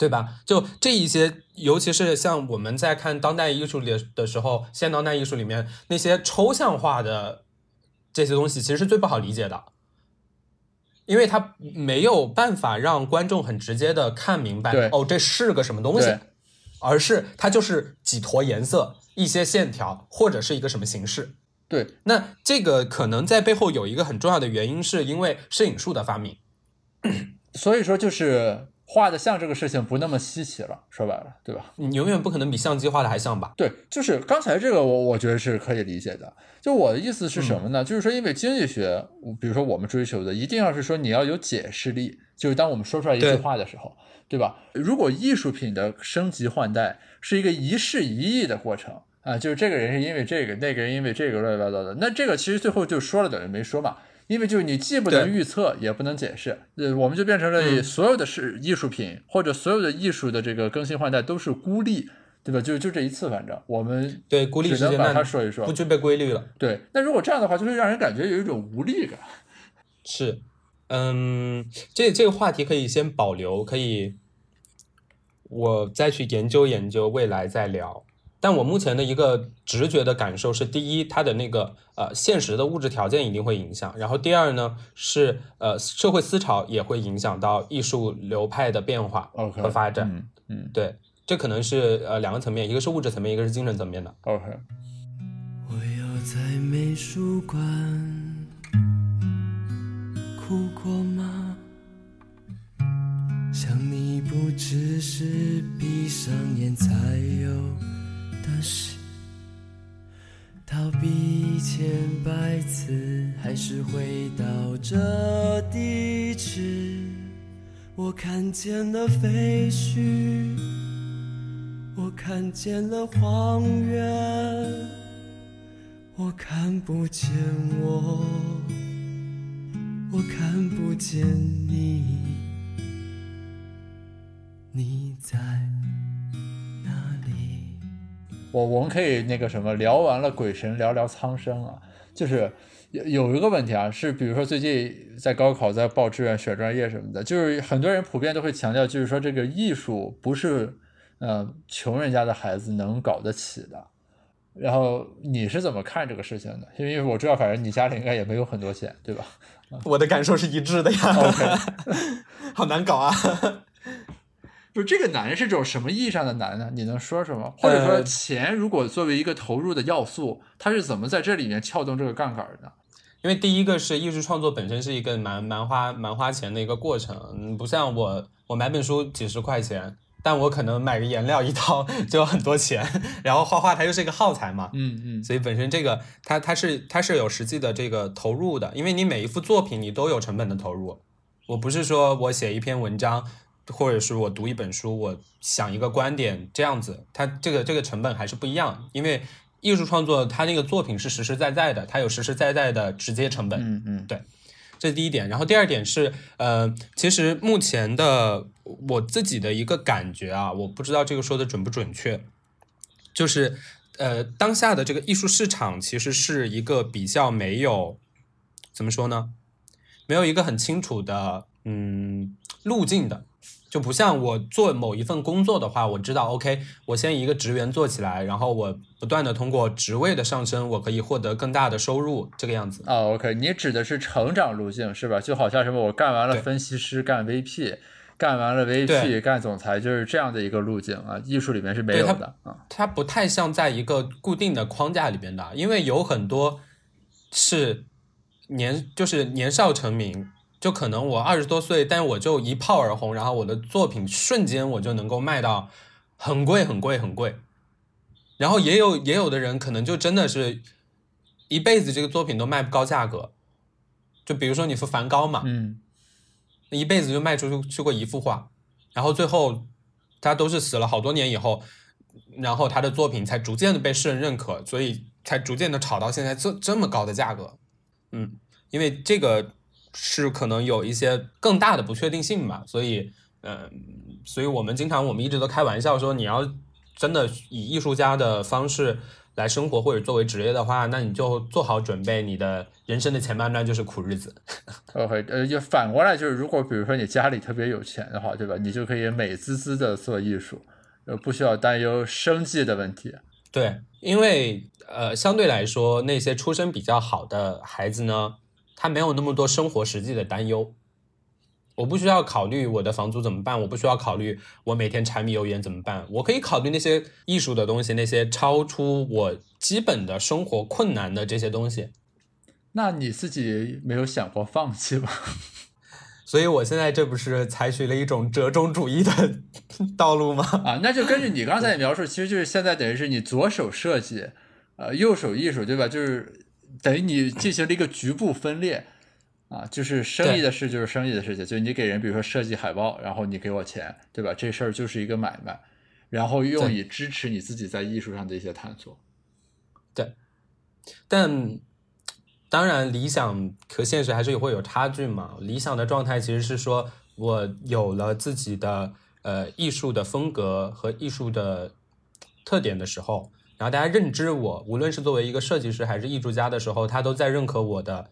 对吧？就这一些，尤其是像我们在看当代艺术里的时候，现当代艺术里面那些抽象化的这些东西，其实是最不好理解的，因为它没有办法让观众很直接的看明白，哦，这是个什么东西，而是它就是几坨颜色、一些线条，或者是一个什么形式。对，那这个可能在背后有一个很重要的原因，是因为摄影术的发明。所以说就是画的像这个事情不那么稀奇了，说白了，对吧？你永远不可能比相机画的还像吧？对，就是刚才这个我我觉得是可以理解的。就我的意思是什么呢？就是说，因为经济学，比如说我们追求的，一定要是说你要有解释力，就是当我们说出来一句话的时候，对吧？如果艺术品的升级换代是一个一事一议的过程啊，就是这个人是因为这个，那个人因为这个乱七八糟的，那这个其实最后就说了等于没说嘛。因为就是你既不能预测，也不能解释，呃，我们就变成了嗯所有的是艺术品、或者所有的艺术的这个更新换代都是孤立，对吧？就就这一次，反正我们对，孤立只能把它说一说不。具备规律了。对，那如果这样的话，就会让人感觉有一种无力感。(laughs) 是，嗯，这这个话题可以先保留，可以我再去研究研究，未来再聊。但我目前的一个直觉的感受是，第一，它的那个呃现实的物质条件一定会影响；然后第二呢，是呃社会思潮也会影响到艺术流派的变化 OK 和发展。嗯嗯对，这可能是呃两个层面，一个是物质层面，一个是精神层面的。，OK，我要在美术馆哭过吗？想你不只是闭上眼才有是，逃避千百次，还是回到这地址。我看见了废墟，我看见了荒原。我看不见我，我看不见你，你在？我我们可以那个什么，聊完了鬼神，聊聊苍生啊。就是有有一个问题啊，是比如说最近在高考在报志愿选专业什么的，就是很多人普遍都会强调，就是说这个艺术不是呃穷人家的孩子能搞得起的。然后你是怎么看这个事情的？因为我知道，反正你家里应该也没有很多钱，对吧？(laughs) 我的感受是一致的呀。(laughs) OK 好难搞啊。(laughs) 就这个难是种什么意义上的难呢？你能说什么？或者说呃钱如果作为一个投入的要素，它是怎么在这里面撬动这个杠杆的？因为第一个是艺术创作本身是一个蛮蛮花蛮花钱的一个过程，嗯不像我我买本书几十块钱，但我可能买个颜料一套 (laughs) 就有很多钱，然后画画它又是一个耗材嘛，嗯嗯所以本身这个它它是它是有实际的这个投入的，因为你每一幅作品你都有成本的投入，我不是说我写一篇文章。或者是我读一本书，我想一个观点这样子，它这个这个成本还是不一样，因为艺术创作它那个作品是实实在在的，它有实实在在的直接成本。嗯嗯，对这是第一点。然后第二点是，呃，其实目前的我自己的一个感觉啊，我不知道这个说的准不准确，就是呃，当下的这个艺术市场其实是一个比较没有怎么说呢，没有一个很清楚的嗯路径的，就不像我做某一份工作的话，我知道 OK，我先一个职员做起来，然后我不断的通过职位的上升，我可以获得更大的收入，这个样子。啊，OK，你指的是成长路径是吧？就好像什么我干完了分析师，干 VP，干完了 VP，干总裁，就是这样的一个路径啊。艺术里面是没有的啊。它不太像在一个固定的框架里边的，因为有很多是年就是年少成名，就可能我二十多岁，但我就一炮而红，然后我的作品瞬间我就能够卖到很贵很贵很贵，然后也有也有的人可能就真的是一辈子这个作品都卖不高价格，就比如说你说梵高嘛，嗯，一辈子就卖出去去过一幅画，然后最后他都是死了好多年以后，然后他的作品才逐渐的被世人认可，所以才逐渐的炒到现在这这么高的价格。嗯，因为这个是可能有一些更大的不确定性吧，所以嗯、所以我们经常我们一直都开玩笑说，你要真的以艺术家的方式来生活或者作为职业的话，那你就做好准备，你的人生的前半段就是苦日子。OK，(laughs) 呃，就反过来就是，如果比如说你家里特别有钱的话，对吧？你就可以美滋滋的做艺术，呃，不需要担忧生计的问题。对，因为呃，相对来说，那些出身比较好的孩子呢，他没有那么多生活实际的担忧。我不需要考虑我的房租怎么办，我不需要考虑我每天柴米油盐怎么办，我可以考虑那些艺术的东西，那些超出我基本的生活困难的这些东西。那你自己没有想过放弃吗？(laughs) 所以我现在这不是采取了一种折中主义的 (laughs) 道路吗？啊，那就根据 (laughs) 你刚才的描述，其实就是现在等于是你左手设计，呃，右手艺术，对吧？就是等于你进行了一个局部分裂啊，就是生意的事就是生意的事情，就是你给人比如说设计海报，然后你给我钱，对吧？这事儿就是一个买卖，然后用以支持你自己在艺术上的一些探索。对但当然，理想和现实还是会有差距嘛。理想的状态其实是说我有了自己的呃艺术的风格和艺术的特点的时候，然后大家认知我，无论是作为一个设计师还是艺术家的时候，他都在认可我的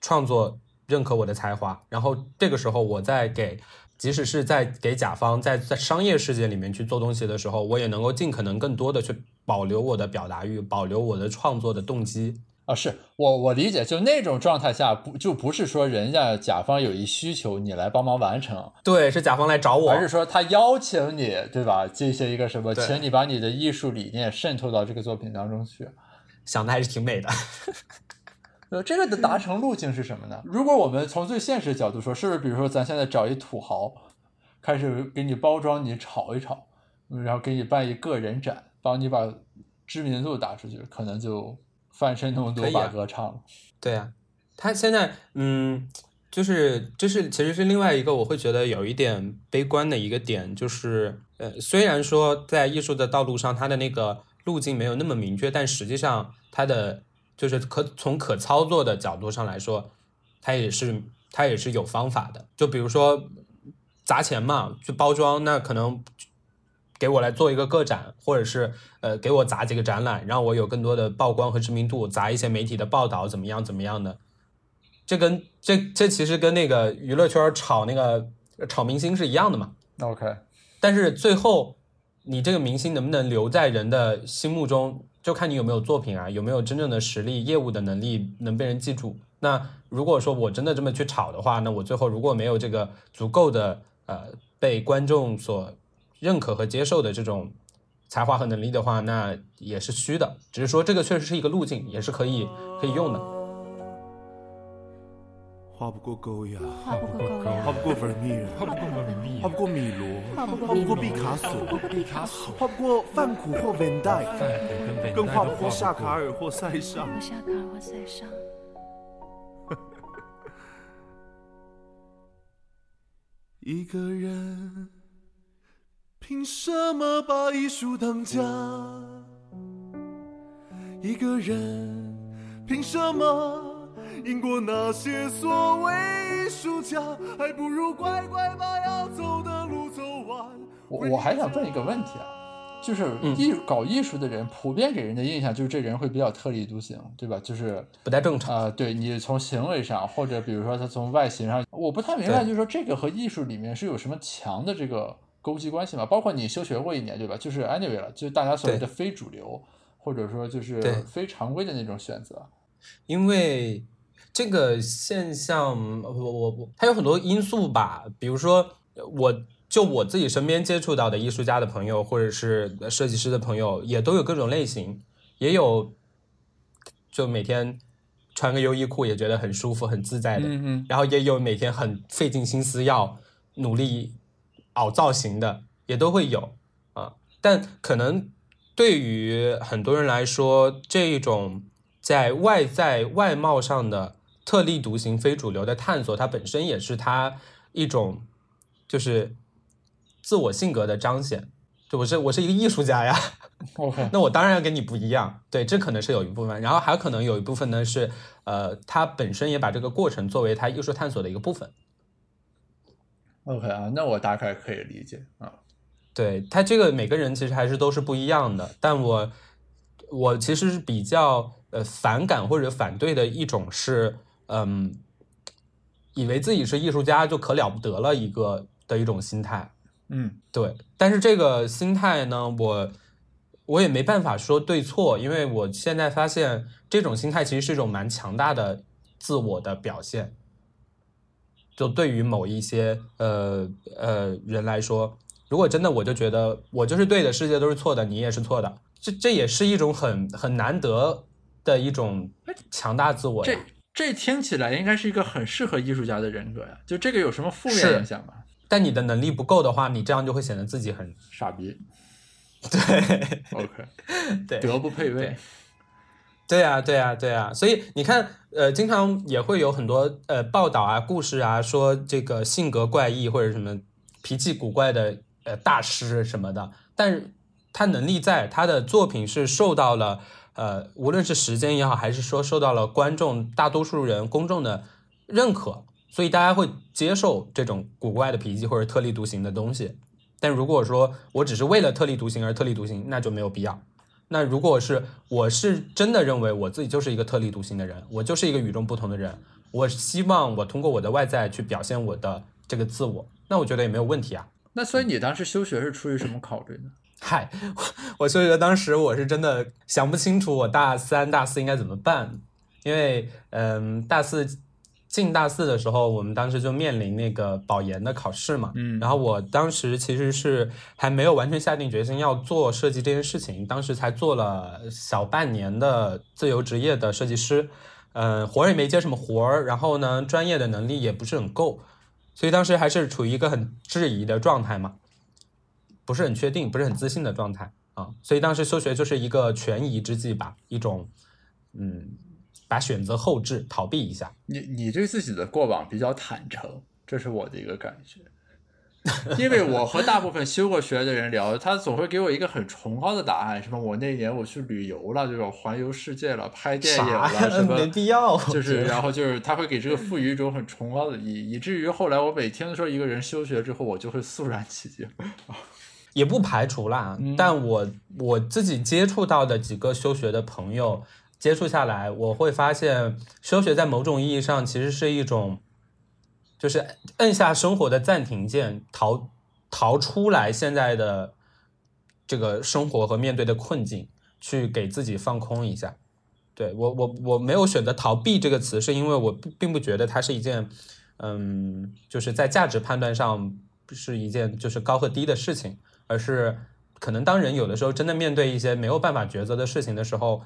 创作，认可我的才华。然后这个时候，我在给，即使是在给甲方在在商业世界里面去做东西的时候，我也能够尽可能更多的去保留我的表达欲，保留我的创作的动机。啊，是我我理解，就那种状态下，不就不是说人家甲方有一需求，你来帮忙完成，对，是甲方来找我，而是说他邀请你，对吧？进行一个什么，请你把你的艺术理念渗透到这个作品当中去。想的还是挺美的。(laughs) 呃，这个的达成路径是什么呢？如果我们从最现实的角度说，是不是比如说咱现在找一土豪，开始给你包装你炒一炒，嗯然后给你办一个人展，帮你把知名度打出去，可能就翻身农奴把歌唱了。对啊，他现在嗯，就是就是其实是另外一个我会觉得有一点悲观的一个点，就是呃，虽然说在艺术的道路上，他的那个路径没有那么明确，但实际上他的就是可从可操作的角度上来说，他也是他也是有方法的。就比如说砸钱嘛，去包装，那可能给我来做一个个展，或者是呃给我砸几个展览，让我有更多的曝光和知名度，砸一些媒体的报道，怎么样怎么样的。这跟这这其实跟那个娱乐圈炒那个炒明星是一样的嘛。OK，但是最后你这个明星能不能留在人的心目中，就看你有没有作品啊，有没有真正的实力、业务的能力能被人记住。那如果说我真的这么去炒的话，那我最后如果没有这个足够的呃被观众所认可和接受的这种才华和能力的话，那也是虚的。只是说这个确实是一个路径，也是可以可以用的。画不过勾雅，画不过高雅，画不过维米尔，画不过文秘画不过米罗，画不过画不过米毕卡索，毕卡索，画不过范古或 Van Dyke，更画不过夏卡尔或塞尚。我下卡尔或塞尚。(laughs) 一个人凭什么把艺术当家？一个人凭什么赢过那些所谓艺术家？还不如乖乖把要走的路走完。我我还想问一个问题啊，就是嗯艺搞艺术的人，普遍给人的印象就是这人会比较特立独行，对吧？就是不太正常。啊、对你从行为上，或者比如说他从外形上，我不太明白，就是说这个和艺术里面是有什么强的这个勾稽关系嘛？包括你休学过一年，对吧？就是 anyway 了，就是大家所谓的非主流，或者说就是对非常规的那种选择。因为这个现象，我我我，它有很多因素吧。比如说，我就我自己身边接触到的艺术家的朋友，或者是设计师的朋友，也都有各种类型，也有就每天穿个优衣库也觉得很舒服、很自在的，嗯嗯，然后也有每天很费尽心思要努力凹造型的，也都会有啊。但可能对于很多人来说，这一种在外在外貌上的特立独行、非主流的探索，它本身也是他一种就是自我性格的彰显。就我是我是一个艺术家呀 (laughs) 那我当然要跟你不一样，对，这可能是有一部分，然后还可能有一部分呢是，呃，他本身也把这个过程作为他艺术探索的一个部分，OK 啊，那我大概可以理解啊。对他这个每个人其实还是都是不一样的，但我我其实是比较呃反感或者反对的一种是，嗯，以为自己是艺术家就可了不得了一个的一种心态，嗯对，但是这个心态呢，我我也没办法说对错，因为我现在发现这种心态其实是一种蛮强大的自我的表现。就对于某一些呃呃人来说，如果真的我就觉得我就是对的，世界都是错的，你也是错的，这这也是一种很很难得的一种强大自我呀这。这听起来应该是一个很适合艺术家的人格呀。就这个有什么负面是影响吗？但你的能力不够的话，你这样就会显得自己很傻逼。对 OK，(laughs) 对德不配位对。对啊，对啊，对啊，所以你看，呃，经常也会有很多呃报道啊、故事啊，说这个性格怪异或者什么脾气古怪的呃大师什么的，但他能力在，他的作品是受到了呃无论是时间也好，还是说受到了观众大多数人公众的认可，所以大家会接受这种古怪的脾气或者特立独行的东西。但如果说我只是为了特立独行而特立独行，那就没有必要。那如果是我是真的认为我自己就是一个特立独行的人，我就是一个与众不同的人，我希望我通过我的外在去表现我的这个自我，那我觉得也没有问题啊。那所以你当时休学是出于什么考虑呢？(laughs) 嗨，我我就觉得当时我是真的想不清楚我大三、大四应该怎么办，因为嗯，大四进大四的时候，我们当时就面临那个保研的考试嘛，嗯然后我当时其实是还没有完全下定决心要做设计这件事情，当时才做了小半年的自由职业的设计师，嗯，活儿也没接什么活儿，然后呢，专业的能力也不是很够，所以当时还是处于一个很质疑的状态嘛。不是很确定、不是很自信的状态啊，所以当时休学就是一个权宜之计吧，一种嗯，把选择后置，逃避一下。你你对自己的过往比较坦诚，这是我的一个感觉。(laughs) 因为我和大部分休过学的人聊，他总会给我一个很崇高的答案，什么我那年我去旅游了，就是环游世界了，拍电影了，啥什么没必要，就是，然后就是他会给这个赋予一种很崇高的意义，以至于后来我每听说一个人休学之后，我就会肃然起敬。也不排除啦。嗯但我我自己接触到的几个休学的朋友，接触下来，我会发现休学在某种意义上其实是一种，就是摁下生活的暂停键，逃逃出来现在的这个生活和面对的困境，去给自己放空一下。对我我我没有选择逃避这个词，是因为我并不觉得它是一件，嗯，就是在价值判断上是一件就是高和低的事情。而是可能当人有的时候真的面对一些没有办法抉择的事情的时候，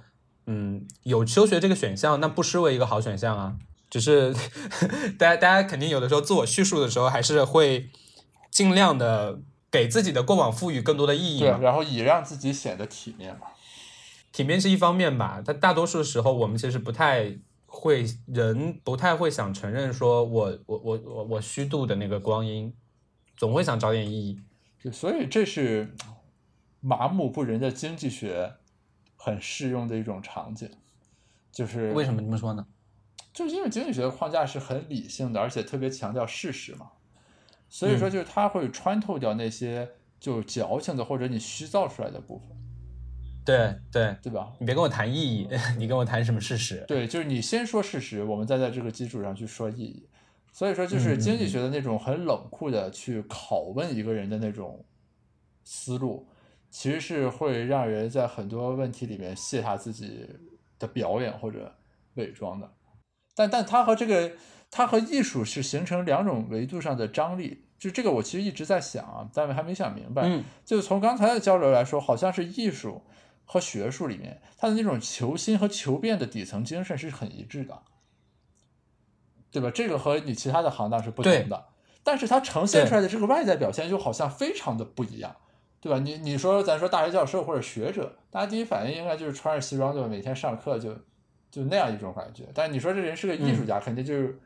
嗯，有休学这个选项，那不失为一个好选项啊。只是大家大家肯定有的时候自我叙述的时候，还是会尽量的给自己的过往赋予更多的意义嘛。然后也让自己显得体面嘛。体面是一方面吧，但大多数时候我们其实不太会，人不太会想承认说我我我我我虚度的那个光阴，总会想找点意义。对，所以这是麻木不仁的经济学很适用的一种场景，就是为什么这么说呢？就是因为经济学的框架是很理性的，而且特别强调事实嘛，所以说就是它会穿透掉那些就矫情的或者你虚造出来的部分，对对，对吧？你别跟我谈意义，(laughs) 你跟我谈什么事实？对，就是你先说事实，我们再在这个基础上去说意义。所以说，就是经济学的那种很冷酷的去拷问一个人的那种思路，其实是会让人在很多问题里面卸下自己的表演或者伪装的。但但它和这个，它和艺术是形成两种维度上的张力。就这个，我其实一直在想啊，但还没想明白。嗯，就是从刚才的交流来说，好像是艺术和学术里面，它的那种求新和求变的底层精神是很一致的，对吧？这个和你其他的行当是不同的，但是它呈现出来的这个外在表现就好像非常的不一样，对吧？你你说咱说大学教授或者学者，大家第一反应应该就是穿着西装，对吧？每天上课就就那样一种感觉。但是你说这人是个艺术家，肯定就是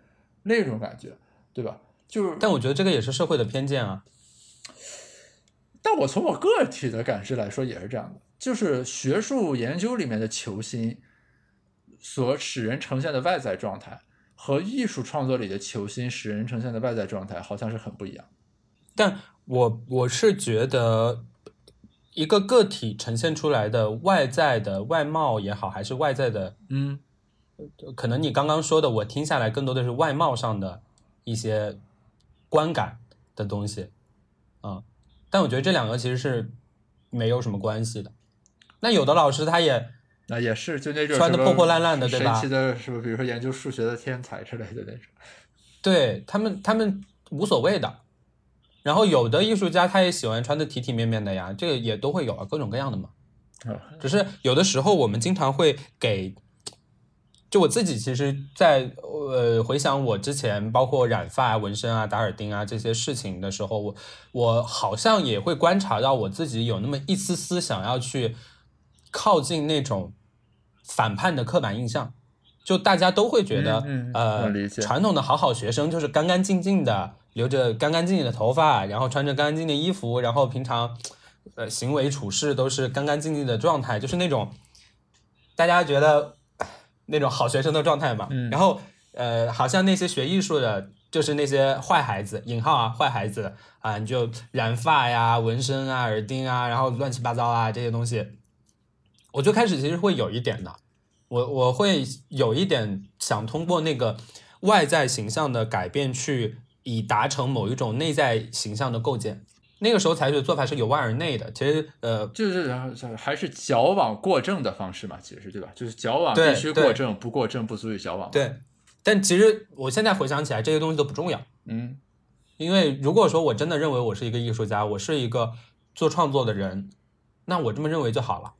那种感觉，对吧？就是，但我觉得这个也是社会的偏见啊。但我从我个体的感知来说，也是这样的，就是学术研究里面的球星所使人呈现的外在状态，和艺术创作里的球星使人呈现的外在状态，好像是很不一样。但我我是觉得，一个个体呈现出来的外在的外貌也好，还是外在的，嗯可能你刚刚说的，我听下来更多的是外貌上的一些观感的东西，啊、但我觉得这两个其实是没有什么关系的。那有的老师他也那也是，就那种穿的破破烂烂的对吧神奇的什么，比如说研究数学的天才之类的那种。对他们，他们无所谓的。然后有的艺术家他也喜欢穿的体体面面的呀，这个也都会有啊，各种各样的嘛。啊，只是有的时候我们经常会给，就我自己其实在，呃回想我之前包括染发啊、纹身啊、打耳钉啊这些事情的时候，我我好像也会观察到我自己有那么一丝丝想要去靠近那种反叛的刻板印象，就大家都会觉得，嗯嗯呃传统的好好学生就是干干净净的，留着干干净净的头发，然后穿着干干净净的衣服，然后平常呃行为处事都是干干净净的状态，就是那种大家觉得那种好学生的状态嘛。嗯然后呃，好像那些学艺术的，就是那些坏孩子（引号啊，坏孩子啊），你就染发呀、纹身啊、耳钉啊，然后乱七八糟啊这些东西，我就开始其实会有一点的，我我会有一点想通过那个外在形象的改变去以达成某一种内在形象的构建。那个时候采取的做法是由外而内的，其实呃，就是还是矫枉过正的方式嘛，其实是对吧？就是矫枉必须过正，不过正不足以矫枉。，对。但其实我现在回想起来，这些东西都不重要，嗯因为如果说我真的认为我是一个艺术家，我是一个做创作的人，那我这么认为就好了。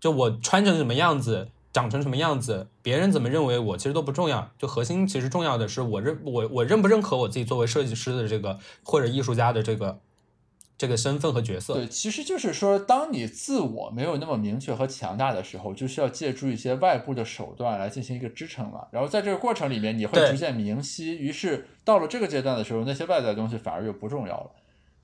就我穿成什么样子，长成什么样子，别人怎么认为我其实都不重要。就核心其实重要的是我认我我认不认可我自己作为设计师的这个或者艺术家的这个这个身份和角色。对，其实就是说，当你自我没有那么明确和强大的时候，就需要借助一些外部的手段来进行一个支撑嘛。然后在这个过程里面，你会逐渐明晰，于是到了这个阶段的时候，那些外在的东西反而就不重要了。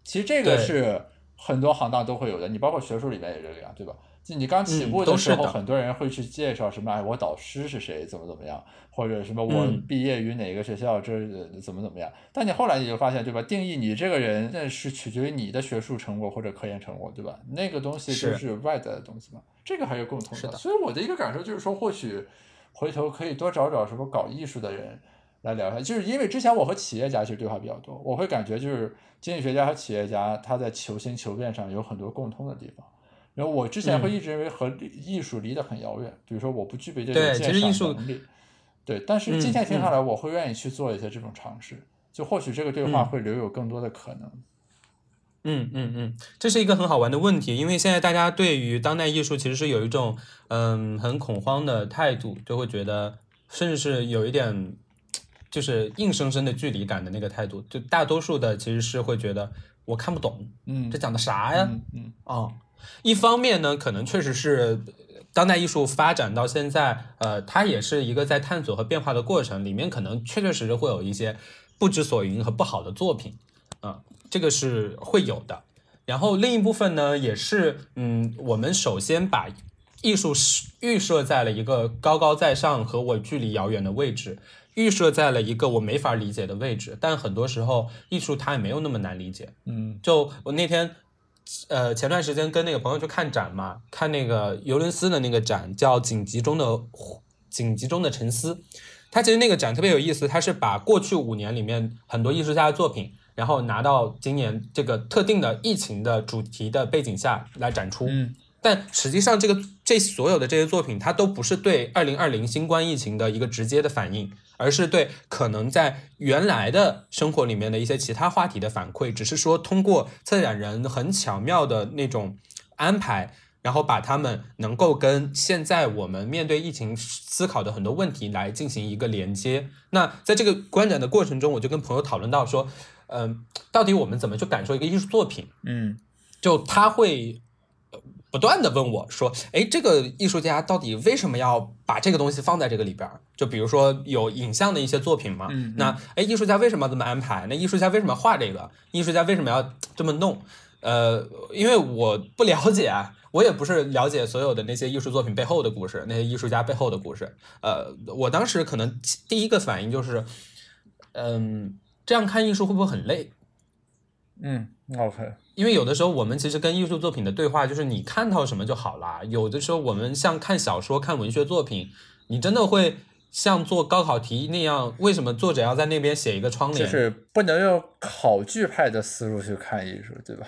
其实这个是很多行当都会有的，你包括学术里面也这个样，对吧？就你刚起嗯步的时候，很多人会去介绍什么，哎，我导师是谁，怎么怎么样，或者什么我嗯毕业于哪个学校，这呃怎么怎么样。但你后来你就发现，对吧？定义你这个人，那是取决于你的学术成果或者科研成果，对吧？那个东西就是是外在的东西嘛，这个还有共同是的所以我的一个感受就是说，或许回头可以多找找什么搞艺术的人。来聊一下，就是因为之前我和企业家其实对话比较多，我会感觉就是经济学家和企业家他在求新求变上有很多共通的地方。然后我之前会嗯。一直认为和艺术离得很遥远，比如说我不具备这对种鉴赏其实艺术能力，对，但是嗯今天听下嗯来，我会愿意去做一些这种尝试，就或许这个对话嗯。会留有更多的可能。嗯嗯嗯，这是一个很好玩的问题，因为现在大家对于当代艺术其实是有一种嗯很恐慌的态度，就会觉得甚至是有一点就是硬生生的距离感的那个态度，就大多数的其实是会觉得我看不懂，嗯，这讲的啥呀？嗯嗯。哦，一方面呢，可能确实是呃当代艺术发展到现在，呃，它也是一个在探索和变化的过程，里面可能确确实实会有一些不知所云和不好的作品，啊、这个是会有的。然后另一部分呢，也是，嗯，我们首先把艺术是预设在了一个高高在上和我距离遥远的位置，预设在了一个我没法理解的位置。但很多时候，艺术它也没有那么难理解。嗯就我那天呃，前段时间跟那个朋友去看展嘛，看那个尤伦斯的那个展，叫《紧急中的紧急中的沉思》。他其实那个展特别有意思，他是把过去五年里面很多艺术家的作品，然后拿到今年这个特定的疫情的主题的背景下来展出。嗯，但实际上这个这所有的这些作品，它都不是对二零二零新冠疫情的一个直接的反应，而是对可能在原来的生活里面的一些其他话题的反馈。只是说通过策展人很巧妙的那种安排。然后把他们能够跟现在我们面对疫情思考的很多问题来进行一个连接。那在这个观展的过程中，我就跟朋友讨论到说，嗯，到底我们怎么去感受一个艺术作品？嗯，就他会不断的问我说，哎，这个艺术家到底为什么要把这个东西放在这个里边？就比如说有影像的一些作品嘛，嗯，那哎，艺术家为什么要这么安排？那艺术家为什么要画这个？艺术家为什么要这么弄？呃，因为我不了解啊。我也不是了解所有的那些艺术作品背后的故事，那些艺术家背后的故事。呃，我当时可能第一个反应就是，嗯，这样看艺术会不会很累？嗯，OK。因为有的时候我们其实跟艺术作品的对话就是你看到什么就好啦。有的时候我们像看小说、看文学作品，你真的会像做高考题那样，为什么作者要在那边写一个窗帘？就是不能用考据派的思路去看艺术，对吧？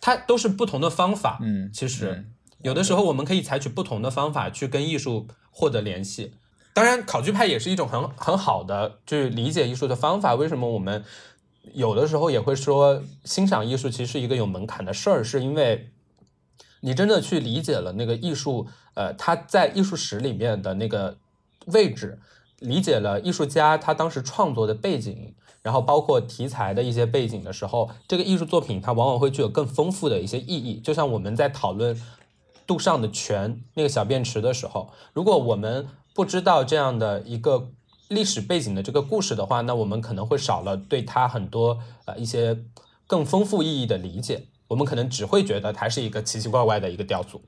它都是不同的方法，嗯，其实有的时候我们可以采取不同的方法去跟艺术获得联系。当然，考据派也是一种很很好的去理解艺术的方法。为什么我们有的时候也会说欣赏艺术其实是一个有门槛的事儿？是因为你真的去理解了那个艺术，呃，它在艺术史里面的那个位置，理解了艺术家他当时创作的背景。然后包括题材的一些背景的时候，这个艺术作品它往往会具有更丰富的一些意义。就像我们在讨论杜尚的泉那个小便池的时候，如果我们不知道这样的一个历史背景的这个故事的话，那我们可能会少了对它很多呃一些更丰富意义的理解。我们可能只会觉得它是一个奇奇怪怪的一个雕塑。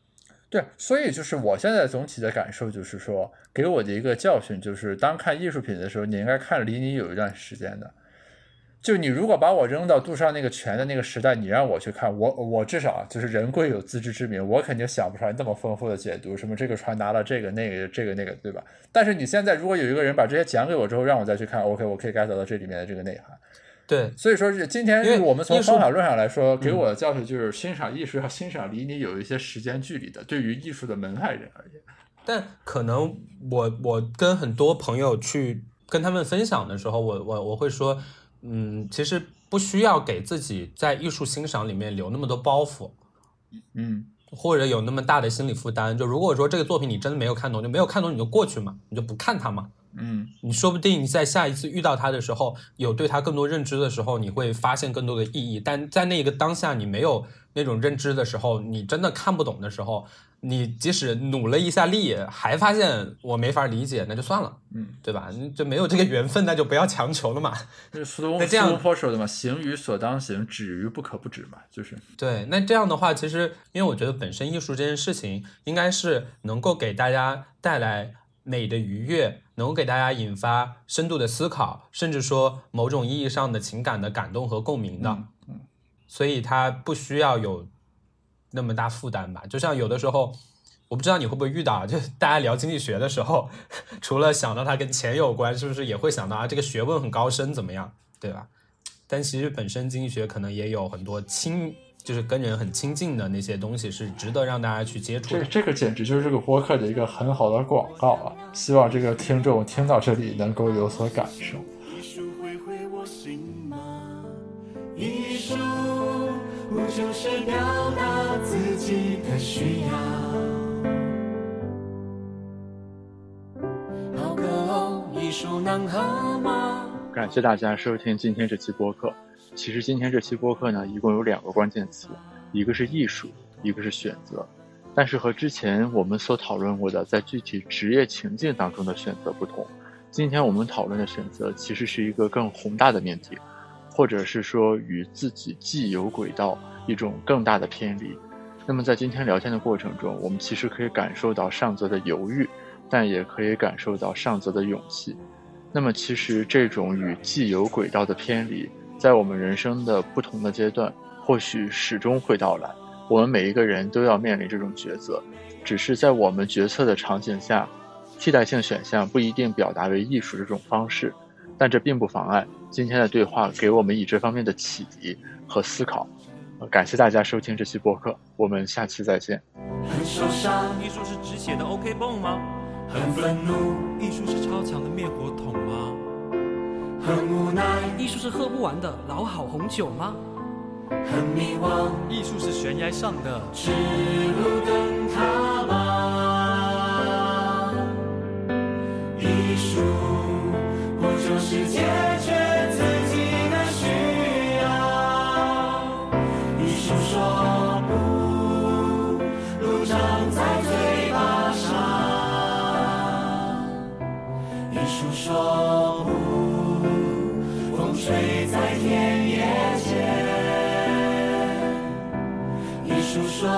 对，所以就是我现在总体的感受就是说，给我的一个教训就是，当看艺术品的时候，你应该看离你有一段时间的。就你如果把我扔到杜尚那个泉的那个时代，你让我去看，我我至少就是人贵有自知之明，我肯定想不出来那么丰富的解读，什么这个船拿了这个那个这个那个，对吧？但是你现在如果有一个人把这些讲给我之后，让我再去看，OK，我可以 get 到这里面的这个内涵。对，所以说是今天我们从方法论上来说，给我的教训就是欣赏艺术要欣赏离你有一些时间距离的，对于艺术的门外人而言。但可能我我跟很多朋友去跟他们分享的时候，我我我会说。嗯，其实不需要给自己在艺术欣赏里面留那么多包袱，嗯，或者有那么大的心理负担。就如果说这个作品你真的没有看懂，就没有看懂你就过去嘛，你就不看它嘛，嗯，你说不定在下一次遇到它的时候，有对它更多认知的时候，你会发现更多的意义。但在那个当下你没有那种认知的时候，你真的看不懂的时候。你即使努了一下力，还发现我没法理解，那就算了，嗯，对吧？就没有这个缘分，那就不要强求了嘛。(laughs) 是苏东苏坡说的嘛，行于所当行，止于不可不止嘛，就是对。那这样的话，其实因为我觉得本身艺术这件事情，应该是能够给大家带来美的愉悦，能够给大家引发深度的思考，甚至说某种意义上的情感的感动和共鸣的。嗯，所以它不需要有。那么大负担吧，就像有的时候，我不知道你会不会遇到，就大家聊经济学的时候，(laughs) 除了想到它跟钱有关，是不是也会想到啊这个学问很高深怎么样，对吧？但其实本身经济学可能也有很多亲，就是跟人很亲近的那些东西，是值得让大家去接触。这这个简直就是这个播客的一个很好的广告啊！希望这个听众听到这里能够有所感受。艺术不就是表达自己的需要？好渴望艺术能和吗？感谢大家收听今天这期播客。其实今天这期播客呢，一共有两个关键词，一个是艺术，一个是选择。但是和之前我们所讨论过的在具体职业情境当中的选择不同，今天我们讨论的选择其实是一个更宏大的命题。或者是说与自己既有轨道一种更大的偏离，那么在今天聊天的过程中，我们其实可以感受到上泽的犹豫，但也可以感受到上泽的勇气。那么其实这种与既有轨道的偏离，在我们人生的不同的阶段，或许始终会到来。我们每一个人都要面临这种抉择，只是在我们决策的场景下，替代性选项不一定表达为艺术这种方式，但这并不妨碍今天的对话给我们以这方面的启迪和思考。感谢大家收听这期播客，我们下期再见。很受伤，艺术是只写的 OK 绷吗？很愤怒，艺术是超强的灭火筒吗？很无奈，艺术是喝不完的老好红酒吗？很迷惘，艺术是悬崖上的指路灯塔吗？艺术不就是解决说不，风吹在田野间。你诉说